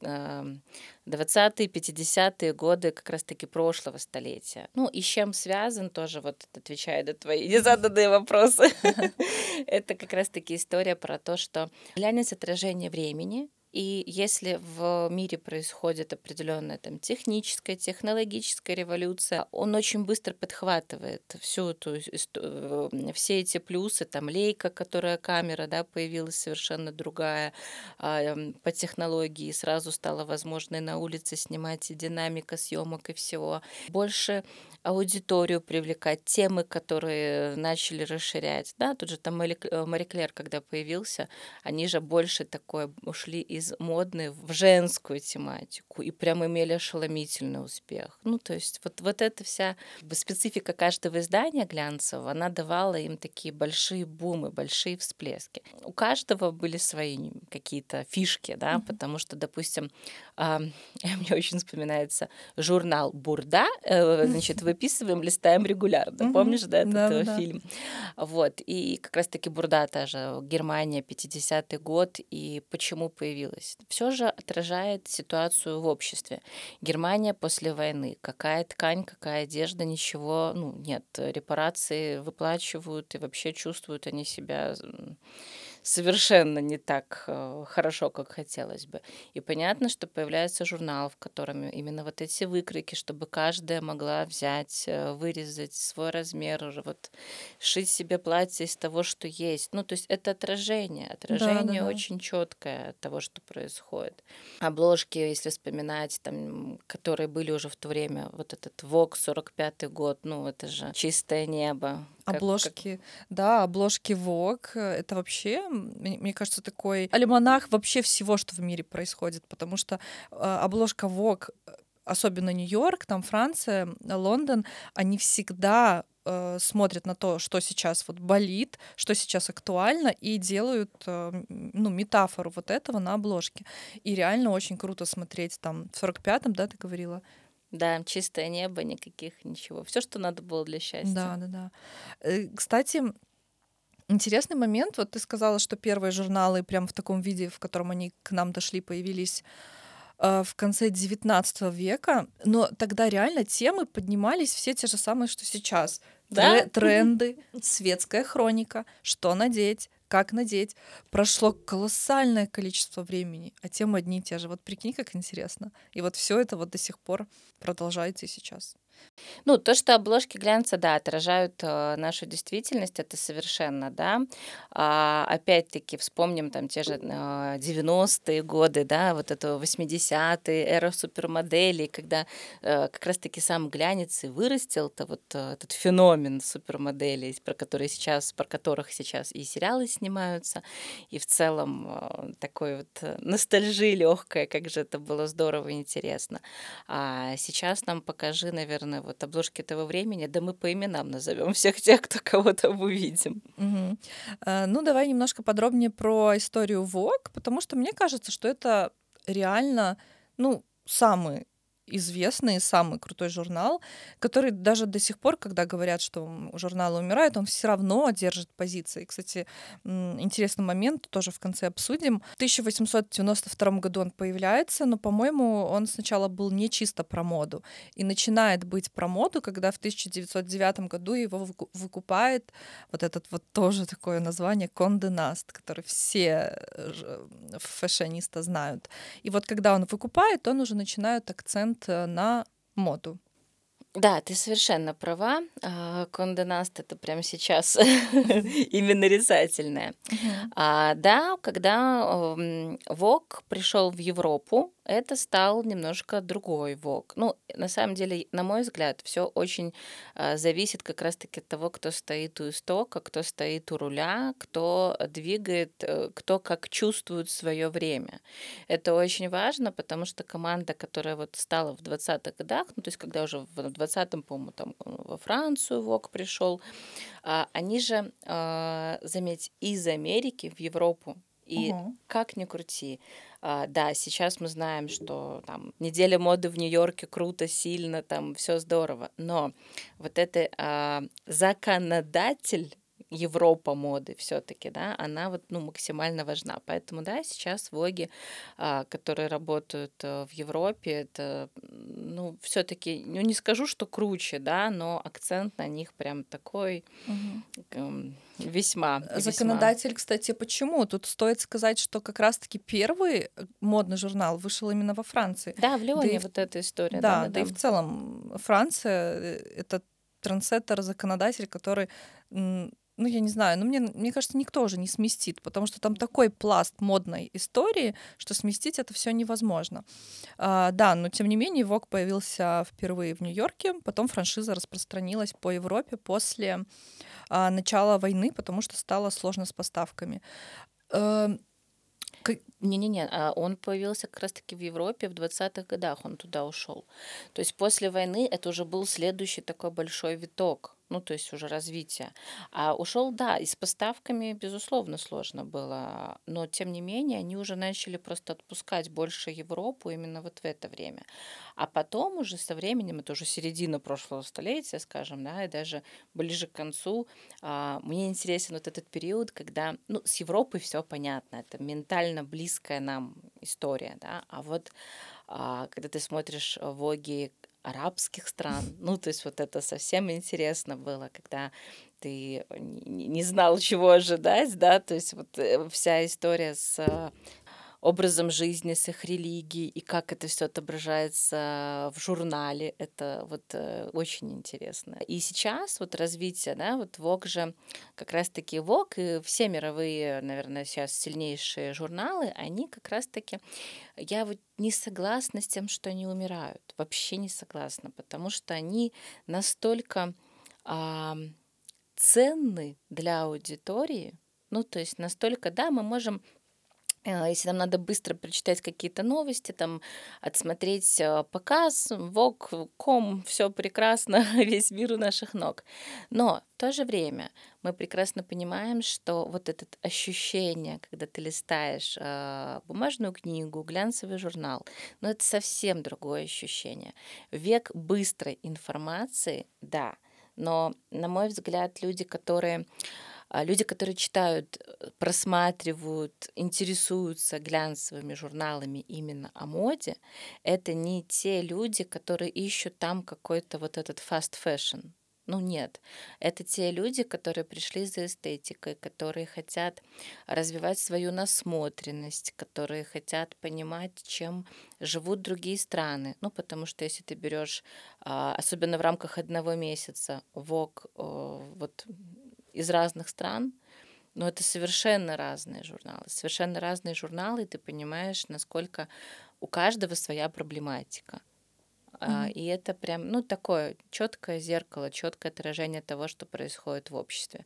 20-е, 50-е годы как раз-таки прошлого столетия. Ну, и с чем связан тоже, вот отвечая на твои незаданные вопросы, это как раз-таки история про то, что глянец отражение времени, и если в мире происходит определенная там техническая, технологическая революция, он очень быстро подхватывает всю эту э, все эти плюсы, там лейка, которая камера, да, появилась совершенно другая а, эм, по технологии, сразу стало возможно и на улице снимать и динамика съемок и всего. Больше аудиторию привлекать, темы, которые начали расширять. Да, тут же там э, Мари Клер, когда появился, они же больше такое ушли из модной в женскую тематику и прям имели ошеломительный успех. Ну, то есть вот, вот эта вся специфика каждого издания глянцевого, она давала им такие большие бумы, большие всплески. У каждого были свои какие-то фишки, да, mm-hmm. потому что, допустим, э, мне очень вспоминается журнал «Бурда», э, значит, вы выписываем, листаем регулярно. Mm-hmm. Помнишь, да, этот да, да. фильм? Вот. И как раз-таки Бурда та же, Германия, 50-й год. И почему появился появилось, все же отражает ситуацию в обществе. Германия после войны. Какая ткань, какая одежда, ничего, ну, нет. Репарации выплачивают и вообще чувствуют они себя совершенно не так э, хорошо, как хотелось бы. И понятно, что появляется журнал, в котором именно вот эти выкройки, чтобы каждая могла взять, э, вырезать свой размер, вот шить себе платье из того, что есть. Ну, то есть это отражение, отражение да, да, да. очень четкое от того, что происходит. Обложки, если вспоминать, там, которые были уже в то время, вот этот ВОК 45 год, ну, это же чистое небо, Обложки, как... да, обложки Vogue. Это вообще, мне кажется, такой альманах вообще всего, что в мире происходит, потому что э, обложка Vogue, особенно Нью-Йорк, там Франция, Лондон, они всегда э, смотрят на то, что сейчас вот болит, что сейчас актуально, и делают э, ну, метафору вот этого на обложке. И реально очень круто смотреть там в 45-м, да, ты говорила? Да, чистое небо, никаких ничего. Все, что надо было для счастья. Да, да, да. Э, кстати, интересный момент. Вот ты сказала, что первые журналы прям в таком виде, в котором они к нам дошли, появились э, в конце XIX века, но тогда реально темы поднимались все те же самые, что сейчас. Да? Тренды, светская хроника, что надеть, как надеть. Прошло колоссальное количество времени, а темы одни и те же. Вот прикинь, как интересно. И вот все это вот до сих пор продолжается и сейчас. Ну, то, что обложки глянца, да, отражают э, нашу действительность, это совершенно, да. А, опять-таки, вспомним там те же э, 90-е годы, да, вот это 80-е, эра супермоделей, когда э, как раз-таки сам глянец и вырастил-то вот э, этот феномен супермоделей, про которые сейчас, про которых сейчас и сериалы снимаются, и в целом э, такой вот ностальжи легкая, как же это было здорово и интересно. А сейчас нам покажи, наверное, наверное, вот обложки этого времени, да мы по именам назовем всех тех, кто кого там увидим. Угу. Ну, давай немножко подробнее про историю Vogue, потому что мне кажется, что это реально, ну, самый известный, самый крутой журнал, который даже до сих пор, когда говорят, что журнал умирает, он все равно держит позиции. Кстати, интересный момент, тоже в конце обсудим. В 1892 году он появляется, но, по-моему, он сначала был не чисто про моду. И начинает быть про моду, когда в 1909 году его выкупает вот этот вот тоже такое название Конде Наст, который все э, фэшонисты знают. И вот когда он выкупает, он уже начинает акцент акцент э, на моду. Да, ты совершенно права. Конде Наст это прямо сейчас именно нарицательное. А, да, когда Вок пришел в Европу, это стал немножко другой ВОК. Ну, на самом деле, на мой взгляд, все очень э, зависит как раз-таки от того, кто стоит у истока, кто стоит у руля, кто двигает, э, кто как чувствует свое время. Это очень важно, потому что команда, которая вот стала в 20-х годах, ну, то есть когда уже в 20-м, по-моему, там во Францию ВОК пришел, э, они же, э, заметь, из Америки в Европу. И угу. как ни крути, а, да, сейчас мы знаем, что там неделя моды в Нью-Йорке круто, сильно, там все здорово, но вот это а, законодатель Европа моды все-таки, да, она вот ну максимально важна, поэтому да, сейчас воги, а, которые работают а, в Европе, это ну все-таки, ну не скажу, что круче, да, но акцент на них прям такой. Угу. Весьма. Законодатель, весьма. кстати, почему? Тут стоит сказать, что как раз-таки первый э, модный журнал вышел именно во Франции. Да, в Лионе да вот и, эта история. Да, да, да, да и в целом Франция э, — это трансеттер, законодатель, который ну, я не знаю, но мне, мне кажется, никто уже не сместит, потому что там такой пласт модной истории, что сместить это все невозможно. А, да, но тем не менее, Вок появился впервые в Нью-Йорке, потом франшиза распространилась по Европе после а, начала войны, потому что стало сложно с поставками. А, Не-не-не, а он появился как раз-таки в Европе в 20-х годах, он туда ушел. То есть после войны это уже был следующий такой большой виток ну, то есть уже развитие. А ушел, да, и с поставками, безусловно, сложно было, но тем не менее они уже начали просто отпускать больше Европу именно вот в это время. А потом уже со временем, это уже середина прошлого столетия, скажем, да, и даже ближе к концу, а, мне интересен вот этот период, когда, ну, с Европой все понятно, это ментально близкая нам история, да, а вот а, когда ты смотришь воги арабских стран. Ну, то есть вот это совсем интересно было, когда ты не знал, чего ожидать, да, то есть вот э, вся история с образом жизни, с их религией, и как это все отображается в журнале. Это вот э, очень интересно. И сейчас вот развитие, да, вот ВОК же как раз-таки ВОК и все мировые, наверное, сейчас сильнейшие журналы, они как раз-таки, я вот не согласна с тем, что они умирают. Вообще не согласна, потому что они настолько а, ценны для аудитории, ну, то есть настолько, да, мы можем если нам надо быстро прочитать какие-то новости, там, отсмотреть э, показ, вок, ком, все прекрасно, весь мир у наших ног. Но в то же время мы прекрасно понимаем, что вот это ощущение, когда ты листаешь э, бумажную книгу, глянцевый журнал, ну это совсем другое ощущение. Век быстрой информации, да, но, на мой взгляд, люди, которые люди, которые читают, э, просматривают, интересуются глянцевыми журналами именно о моде, это не те люди, которые ищут там какой-то вот этот fast fashion. Ну нет, это те люди, которые пришли за эстетикой, которые хотят развивать свою насмотренность, которые хотят понимать, чем живут другие страны. Ну, потому что если ты берешь, а, особенно в рамках одного месяца, ВОК, вот из разных стран, но это совершенно разные журналы. Совершенно разные журналы, и ты понимаешь, насколько у каждого своя проблематика. Mm-hmm. И это прям, ну, такое четкое зеркало, четкое отражение того, что происходит в обществе.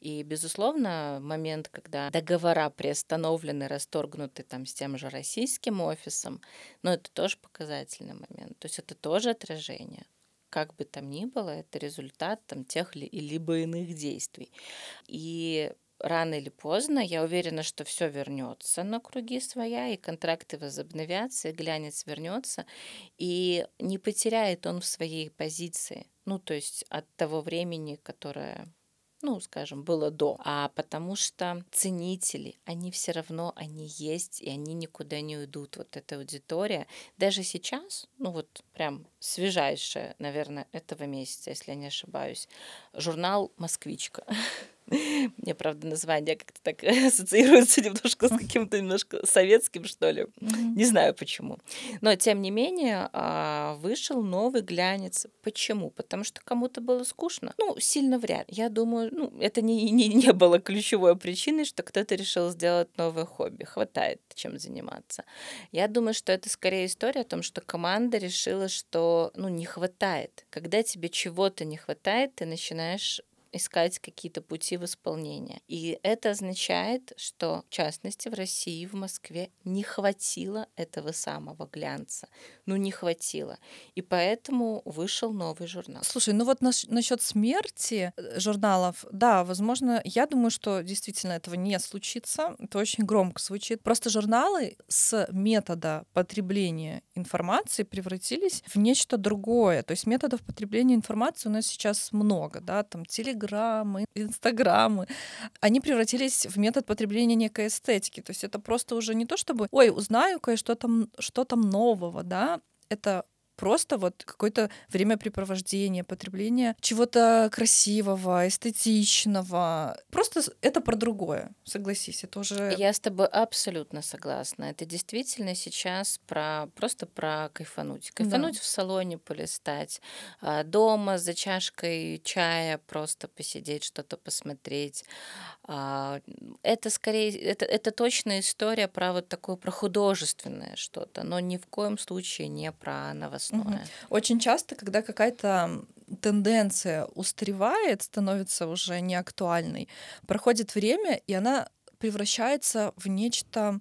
И, безусловно, момент, когда договора приостановлены, расторгнуты там с тем же российским офисом, ну, это тоже показательный момент. То есть это тоже отражение как бы там ни было, это результат там тех ли, либо иных действий. И рано или поздно, я уверена, что все вернется на круги своя, и контракты возобновятся, и глянец вернется, и не потеряет он в своей позиции. Ну, то есть от того времени, которое ну, скажем, было до, а потому что ценители, они все равно, они есть, и они никуда не уйдут. Вот эта аудитория, даже сейчас, ну вот прям свежайшая, наверное, этого месяца, если я не ошибаюсь, журнал «Москвичка». Мне, правда, название как-то так ассоциируется немножко с каким-то немножко советским, что ли. Не знаю почему. Но, тем не менее, а, вышел новый глянец. Почему? Потому что кому-то было скучно. Ну, сильно вряд. Я думаю, ну, это не, не, не было ключевой причиной, что кто-то решил сделать новое хобби. Хватает чем заниматься. Я думаю, что это скорее история о том, что команда решила, что ну, не хватает. Когда тебе чего-то не хватает, ты начинаешь искать какие-то пути в исполнение. И это означает, что, в частности, в России, в Москве не хватило этого самого глянца. Ну, не хватило. И поэтому вышел новый журнал. Слушай, ну вот нас, насчет смерти э, журналов, да, возможно, я думаю, что действительно этого не случится. Это очень громко звучит. Просто журналы с метода потребления информации превратились в нечто другое. То есть методов потребления информации у нас сейчас много, да, там телеграм, телеграммы, инстаграмы, они превратились в метод потребления некой эстетики. То есть это просто уже не то, чтобы, ой, узнаю кое-что там, что там нового, да, это просто вот какое-то времяпрепровождение, потребление чего-то красивого, эстетичного. Просто это про другое, согласись, это уже... Я с тобой абсолютно согласна. Это действительно сейчас про просто про кайфануть. Кайфануть да. в салоне, полистать, а, дома за чашкой чая просто посидеть, что-то посмотреть. А, это скорее, это, это точно история про вот такое, про художественное что-то, но ни в коем случае не про новостное Угу. Очень часто, когда какая-то тенденция устаревает, становится уже неактуальной, проходит время, и она превращается в нечто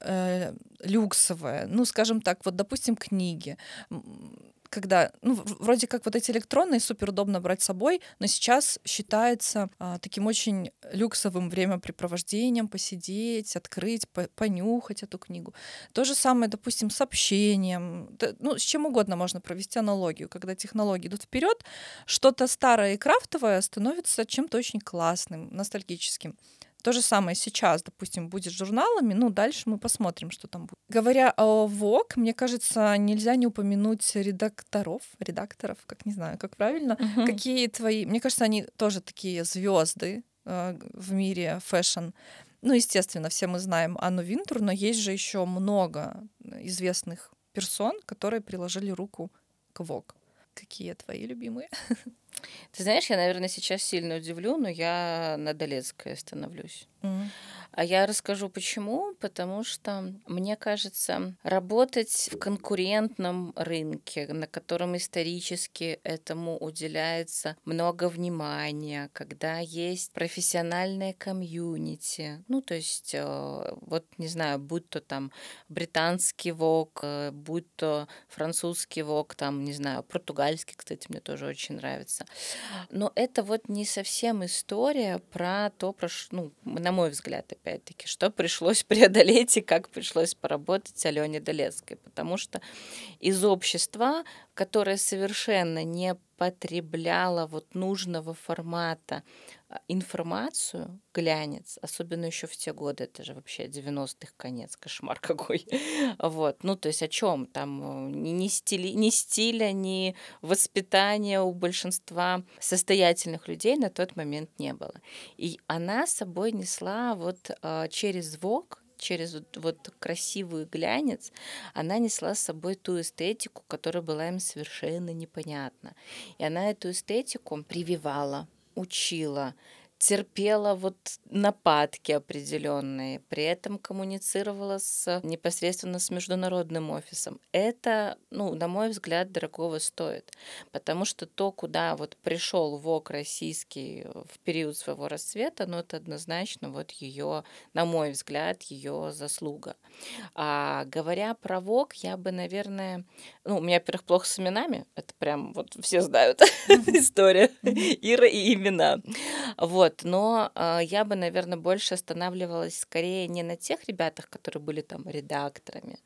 э, люксовое. Ну, скажем так, вот, допустим, книги когда, ну, вроде как вот эти электронные супер удобно брать с собой, но сейчас считается а, таким очень люксовым времяпрепровождением посидеть, открыть, по понюхать эту книгу. То же самое, допустим, с общением, да, ну, с чем угодно можно провести аналогию, когда технологии идут вперед, что-то старое и крафтовое становится чем-то очень классным, ностальгическим. То же самое сейчас, допустим, будет с журналами, ну, дальше мы посмотрим, что там будет. Говоря о Vogue, мне кажется, нельзя не упомянуть редакторов, редакторов, как не знаю, как правильно. Uh-huh. Какие твои... Мне кажется, они тоже такие звезды э, в мире fashion. Ну, естественно, все мы знаем Анну Винтур, но есть же еще много известных персон, которые приложили руку к ВОК. Какие твои любимые? Ты знаешь, я, наверное, сейчас сильно удивлю, но я на Долецкой остановлюсь. А я расскажу почему. Потому что, мне кажется, работать в конкурентном рынке, на котором исторически этому уделяется много внимания, когда есть профессиональное комьюнити, ну, то есть, э, вот, не знаю, будь то там британский вок, э, будь то французский вок, там, не знаю, португальский, кстати, мне тоже очень нравится. Но это вот не совсем история про то, про, ну, на мой взгляд, опять-таки, что пришлось преодолеть и как пришлось поработать Алене Долецкой. Потому что из общества, которое совершенно не потребляло вот нужного формата информацию, глянец, особенно еще в те годы, это же вообще 90-х конец, кошмар какой. вот, ну, то есть о чем там э, ни, стили, ни стиля, ни воспитания у большинства состоятельных людей на тот момент не было. И она собой несла вот э, через звук через вот, вот красивую глянец, она несла с собой ту эстетику, которая была им совершенно непонятна. И она эту эстетику прививала, учила, терпела вот нападки определенные, при этом коммуницировала с, непосредственно с международным офисом. Это, ну, на мой взгляд, дорогого стоит, потому что то, куда вот пришел ВОК российский в период своего расцвета, ну, это однозначно вот ее, на мой взгляд, ее заслуга. А говоря про ВОК, я бы, наверное, ну, у меня, во-первых, плохо с именами, это прям вот все знают история, Ира и имена. Вот, но э, я бы, наверное, больше останавливалась скорее не на тех ребятах, которые были там редакторами,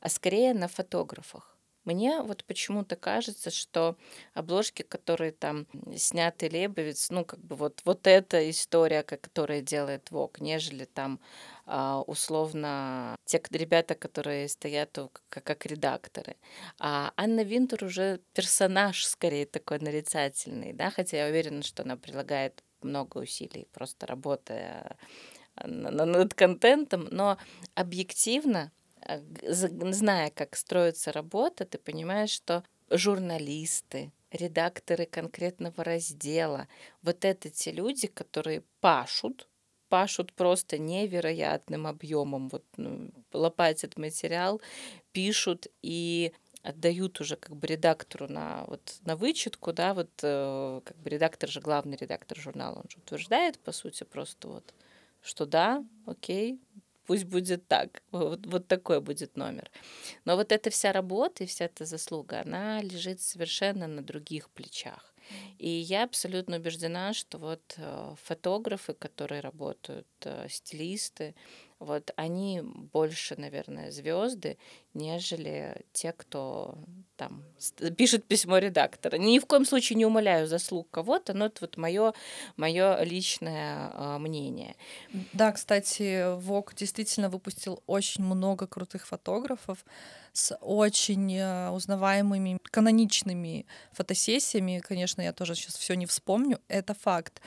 а скорее на фотографах. Мне вот почему-то кажется, что обложки, которые там сняты Лебовец, ну, как бы вот, вот эта история, которая делает ВОК, нежели там а, условно те ребята, которые стоят как, как редакторы. А Анна Винтер уже персонаж скорее такой нарицательный, да, хотя я уверена, что она прилагает много усилий, просто работая над контентом, но объективно Э, зная, как строится работа, ты понимаешь, что журналисты, редакторы конкретного раздела, вот это те люди, которые пашут, пашут просто невероятным объемом, вот ну, лопатят материал, пишут и отдают уже как бы редактору на вот на вычетку, да, вот э, как бы редактор же главный редактор журнала, он же утверждает по сути просто вот, что да, окей, пусть будет так. Вот, вот такой будет номер. Но вот эта вся работа и вся эта заслуга, она лежит совершенно на других плечах. И я абсолютно убеждена, что вот э, фотографы, которые работают, э, стилисты, вот они больше, наверное, звезды, нежели те, кто там пишет письмо редактора. Ни в коем случае не умоляю заслуг кого-то, но это вот мое, мое личное э, мнение. Да, кстати, ВОК действительно выпустил очень много крутых фотографов с очень э, узнаваемыми, каноничными фотосессиями. Конечно, я тоже сейчас все не вспомню, это факт.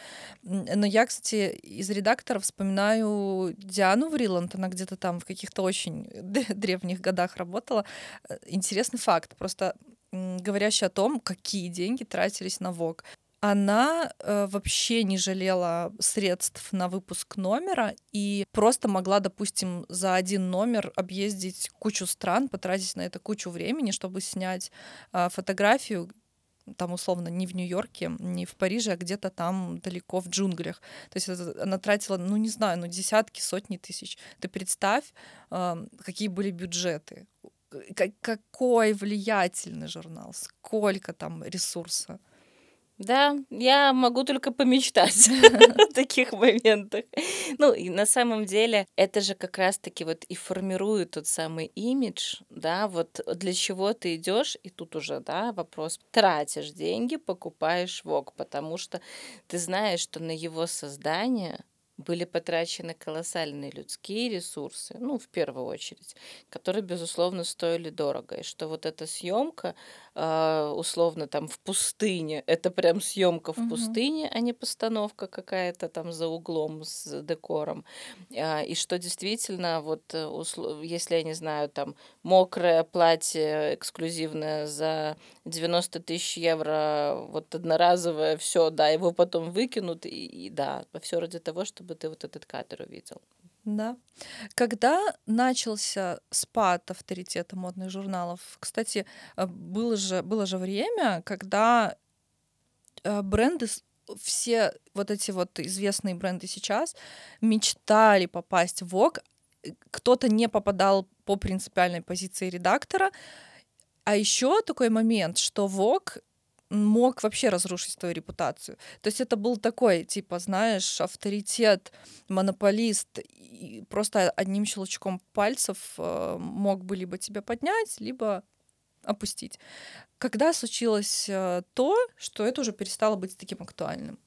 Но я, кстати, из редакторов вспоминаю Диану Вриланд, она где-то там в каких-то очень древних годах работала. Э, интересный факт, просто говорящий о том, какие деньги тратились на ВОК она э, вообще не жалела средств на выпуск номера и просто могла, допустим, за один номер объездить кучу стран, потратить на это кучу времени, чтобы снять э, фотографию там условно не в Нью-Йорке, не в Париже, а где-то там далеко в джунглях. То есть это, она тратила, ну не знаю, ну десятки, сотни тысяч. Ты представь, э, какие были бюджеты какой влиятельный журнал, сколько там ресурса. Да, я могу только помечтать о таких моментах. Ну, и на самом деле это же как раз-таки вот и формирует тот самый имидж, да, вот для чего ты идешь, и тут уже, да, вопрос, тратишь деньги, покупаешь ВОК, потому что ты знаешь, что на его создание были потрачены колоссальные людские ресурсы, ну, в первую очередь, которые, безусловно, стоили дорого. И что вот эта съемка, условно, там в пустыне, это прям съемка в угу. пустыне, а не постановка какая-то там за углом с декором. А, и что действительно, вот, э, если, я не знаю, там мокрое платье эксклюзивное за 90 тысяч евро, вот одноразовое, все, да, его потом выкинут, и, и да, все ради того, чтобы ты вот этот кадр увидел. Да. Когда начался спад авторитета модных журналов? Кстати, э, было же, было же время, когда э, бренды все вот эти вот известные бренды сейчас мечтали попасть в Vogue. Кто-то не попадал по принципиальной позиции редактора. А еще такой момент, что Vogue мог вообще разрушить твою репутацию. То есть это был такой, типа, знаешь, авторитет, монополист, и просто одним щелчком пальцев э, мог бы либо тебя поднять, либо опустить. Когда случилось э, то, что это уже перестало быть таким актуальным?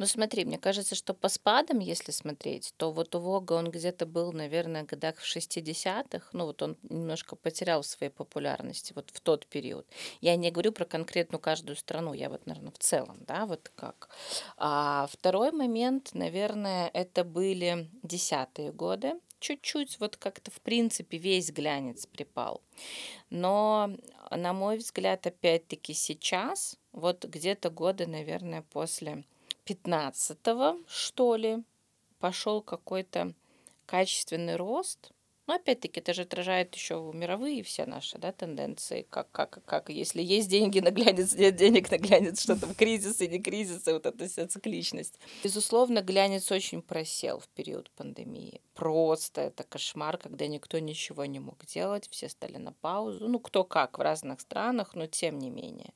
Ну смотри, мне кажется, что по спадам, если смотреть, то вот у Вога он где-то был, наверное, годах в 60-х, ну вот он немножко потерял своей популярности вот в тот период. Я не говорю про конкретную каждую страну, я вот, наверное, в целом, да, вот как. А второй момент, наверное, это были десятые годы, чуть-чуть вот как-то в принципе весь глянец припал. Но, на мой взгляд, опять-таки сейчас, вот где-то годы, наверное, после 15 что ли, пошел какой-то качественный рост. Но опять-таки это же отражает еще мировые все наши да, тенденции, как, как, как если есть деньги на глянец, нет денег на глянец, что там кризисы, не кризисы, вот эта вся цикличность. Безусловно, глянец очень просел в период пандемии. Просто это кошмар, когда никто ничего не мог делать, все стали на паузу. Ну, кто как в разных странах, но тем не менее.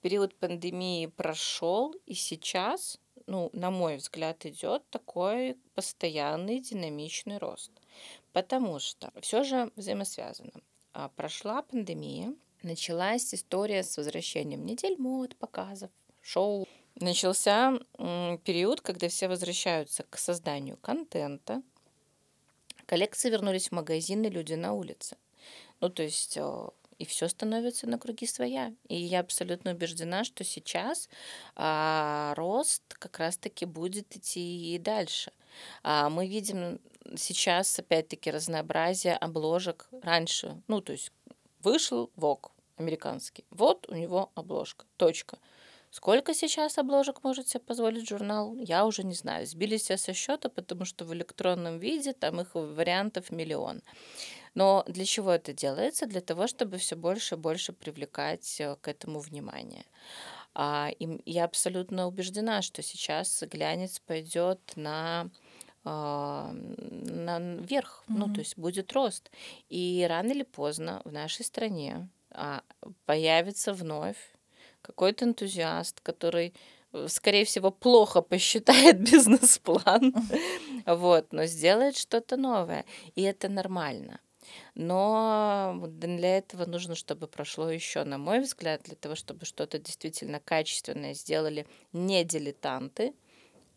Период пандемии прошел, и сейчас ну, на мой взгляд, идет такой постоянный динамичный рост. Потому что все же взаимосвязано. А, прошла пандемия, началась история с возвращением недель мод, показов, шоу. Начался период, когда все возвращаются к созданию контента. Коллекции вернулись в магазины, люди на улице. Ну, то есть и все становится на круги своя. И я абсолютно убеждена, что сейчас а, рост как раз-таки будет идти и дальше. А, мы видим сейчас, опять-таки, разнообразие обложек раньше. Ну, то есть вышел ВОК американский. Вот у него обложка. Точка. Сколько сейчас обложек может себе позволить журнал, я уже не знаю. Сбились все со счета, потому что в электронном виде там их вариантов миллион. Но для чего это делается? Для того, чтобы все больше и больше привлекать э, к этому внимание. А, и я абсолютно убеждена, что сейчас глянец пойдет на наверх, mm-hmm. ну то есть будет рост. И рано или поздно в нашей стране а, появится вновь какой-то энтузиаст, который э, скорее всего, плохо посчитает бизнес-план, вот, но сделает что-то новое, и это нормально. Но для этого нужно, чтобы прошло еще, на мой взгляд, для того, чтобы что-то действительно качественное сделали не дилетанты,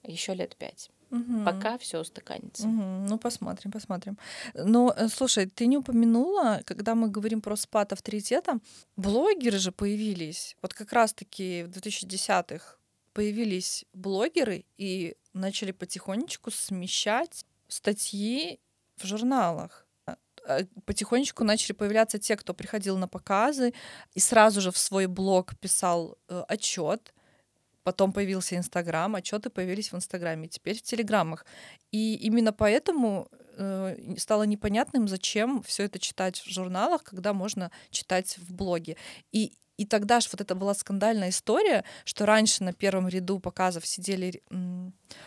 еще лет пять. Угу. Пока все устаканится. Угу. Ну, посмотрим, посмотрим. Но, э, слушай, ты не упомянула, когда мы говорим про спад авторитета, блогеры же появились. Вот как раз-таки в 2010-х появились блогеры и начали потихонечку смещать статьи в журналах. Э, потихонечку начали появляться те, кто приходил на показы и сразу же в свой блог писал э, отчет. Потом появился Инстаграм, отчеты появились в Инстаграме, теперь в Телеграмах. И именно поэтому э, стало непонятным, зачем все это читать в журналах, когда можно читать в блоге. И и тогда же вот это была скандальная история, что раньше на первом ряду показов сидели,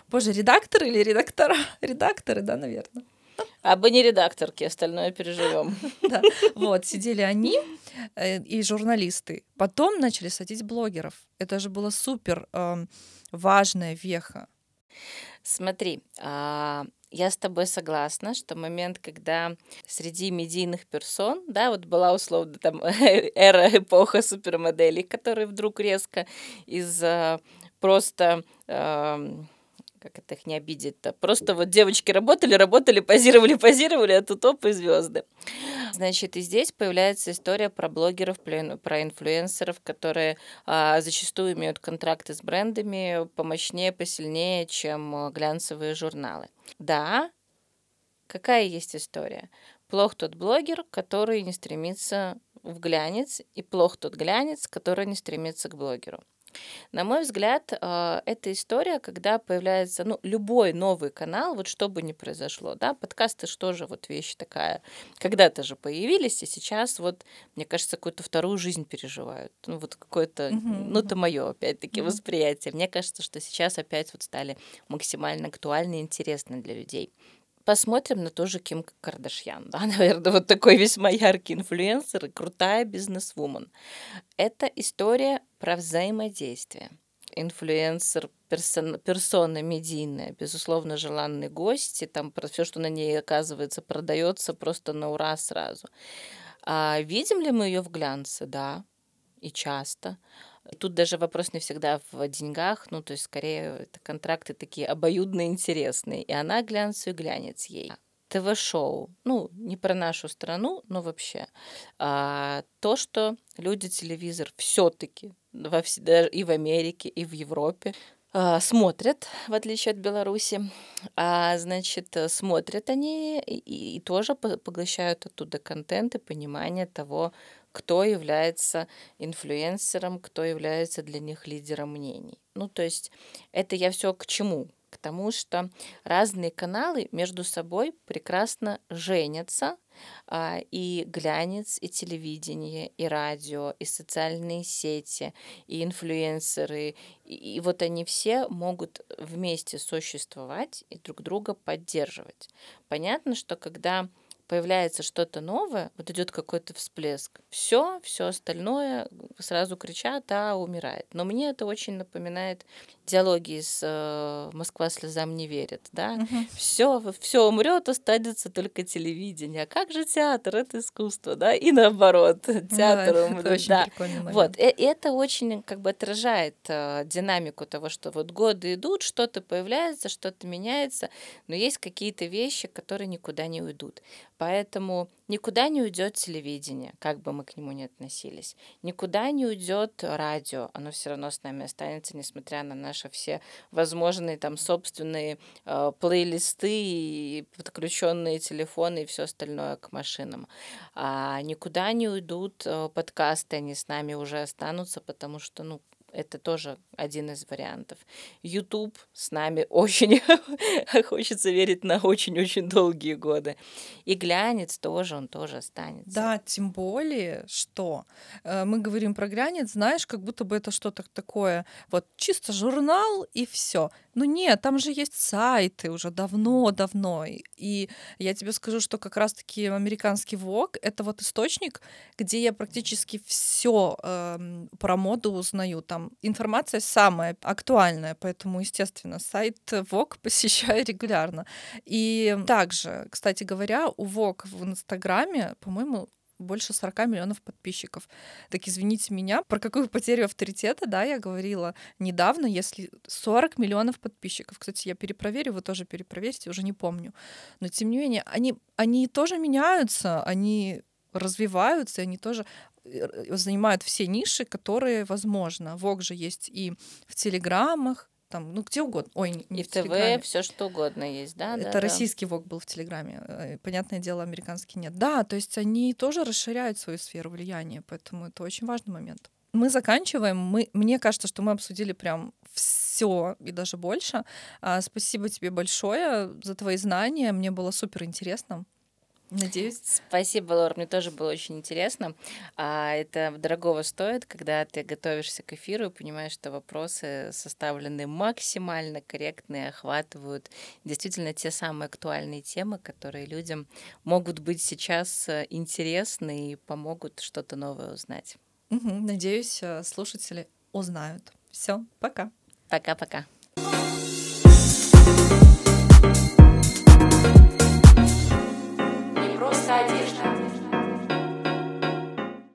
боже, редакторы или редактора? Редакторы, да, наверное. А бы не редакторки, остальное переживем. Да, вот, сидели они э, и журналисты. Потом начали садить блогеров. Это же было супер эм, важная веха. Смотри, а, я с тобой согласна, что момент, когда среди медийных персон, да, вот была условно там эра, эпоха супермоделей, которые вдруг резко из просто как это их не обидеть-то? Просто вот девочки работали, работали, позировали, позировали, а тут оп, и звезды. Значит, и здесь появляется история про блогеров, про инфлюенсеров, которые а, зачастую имеют контракты с брендами помощнее, посильнее, чем а, глянцевые журналы. Да, какая есть история? Плох тот блогер, который не стремится в глянец, и плох тот глянец, который не стремится к блогеру. На мой взгляд, а, это история, когда появляется ну, любой новый канал, вот что бы ни произошло, да, подкасты что же вот вещь такая, когда-то же появились, и сейчас вот, мне кажется, какую-то вторую жизнь переживают. Ну вот какое-то, угу, ну это мое опять-таки угу. восприятие. Мне кажется, что сейчас опять вот стали максимально актуальны и интересны для людей. Посмотрим на тоже Ким Кардашьян. Да? Наверное, вот такой весьма яркий инфлюенсер и крутая бизнесвумен. Это история про взаимодействие. Инфлюенсер, персон, персона медийная, безусловно, желанный гость, и там про все, что на ней оказывается, продается просто на ура сразу. А видим ли мы ее в глянце? Да, и часто. Тут даже вопрос не всегда в деньгах, ну, то есть скорее это контракты такие обоюдно интересные, и она глянцу и глянец ей. ТВ-шоу, ну, не про нашу страну, но вообще, а, то, что люди телевизор все-таки во, и в Америке, и в Европе а, смотрят, в отличие от Беларуси, а, значит, смотрят они и, и тоже поглощают оттуда контент и понимание того, кто является инфлюенсером, кто является для них лидером мнений. Ну, то есть это я все к чему? К тому, что разные каналы между собой прекрасно женятся, а, и глянец, и телевидение, и радио, и социальные сети, и инфлюенсеры, и, и вот они все могут вместе существовать и друг друга поддерживать. Понятно, что когда появляется что-то новое, вот идет какой-то всплеск, все, все остальное сразу кричат, а умирает. Но мне это очень напоминает диалоги с э, Москва слезам не верит, да. Угу. Все, все умрет, останется только телевидение. А как же театр? Это искусство, да, и наоборот, театр да, умрет. Это очень да. Вот, и, и это очень как бы отражает э, динамику того, что вот годы идут, что-то появляется, что-то меняется, но есть какие-то вещи, которые никуда не уйдут. Поэтому никуда не уйдет телевидение, как бы мы к нему ни относились. Никуда не уйдет радио, оно все равно с нами останется, несмотря на наши все возможные там собственные э, плейлисты и подключенные телефоны и все остальное к машинам. А никуда не уйдут э, подкасты, они с нами уже останутся, потому что, ну, это тоже один из вариантов. YouTube с нами очень хочется верить на очень-очень долгие годы. И глянец тоже, он тоже останется. Да, тем более, что э, мы говорим про глянец, знаешь, как будто бы это что-то такое, вот чисто журнал и все. Ну нет, там же есть сайты уже давно-давно. И я тебе скажу, что как раз-таки американский Vogue — это вот источник, где я практически все э, про моду узнаю. Там информация самая актуальная, поэтому, естественно, сайт Vogue посещаю регулярно. И также, кстати говоря, у Vogue в Инстаграме, по-моему, больше 40 миллионов подписчиков. Так извините меня, про какую потерю авторитета, да, я говорила недавно, если 40 миллионов подписчиков. Кстати, я перепроверю, вы тоже перепроверьте, уже не помню. Но тем не менее, они, они тоже меняются, они развиваются, они тоже э, занимают все ниши, которые возможно. Вог же есть и в телеграммах, там, ну где угодно. Ой, не и в, ТВ все что угодно есть, да? Это да, российский да. ВОК был в Телеграме. Э, понятное дело, американский нет. Да, то есть они тоже расширяют свою сферу влияния, поэтому это очень важный момент. Мы заканчиваем. Мы, мне кажется, что мы обсудили прям все и даже больше. А, спасибо тебе большое за твои знания. Мне было супер интересно. Надеюсь. Спасибо, Лор, мне тоже было очень интересно. А это дорогого стоит, когда ты готовишься к эфиру и понимаешь, что вопросы составлены максимально корректно и охватывают действительно те самые актуальные темы, которые людям могут быть сейчас э, интересны и помогут что-то новое узнать. Угу, надеюсь, э, слушатели узнают. Все, пока. Пока-пока.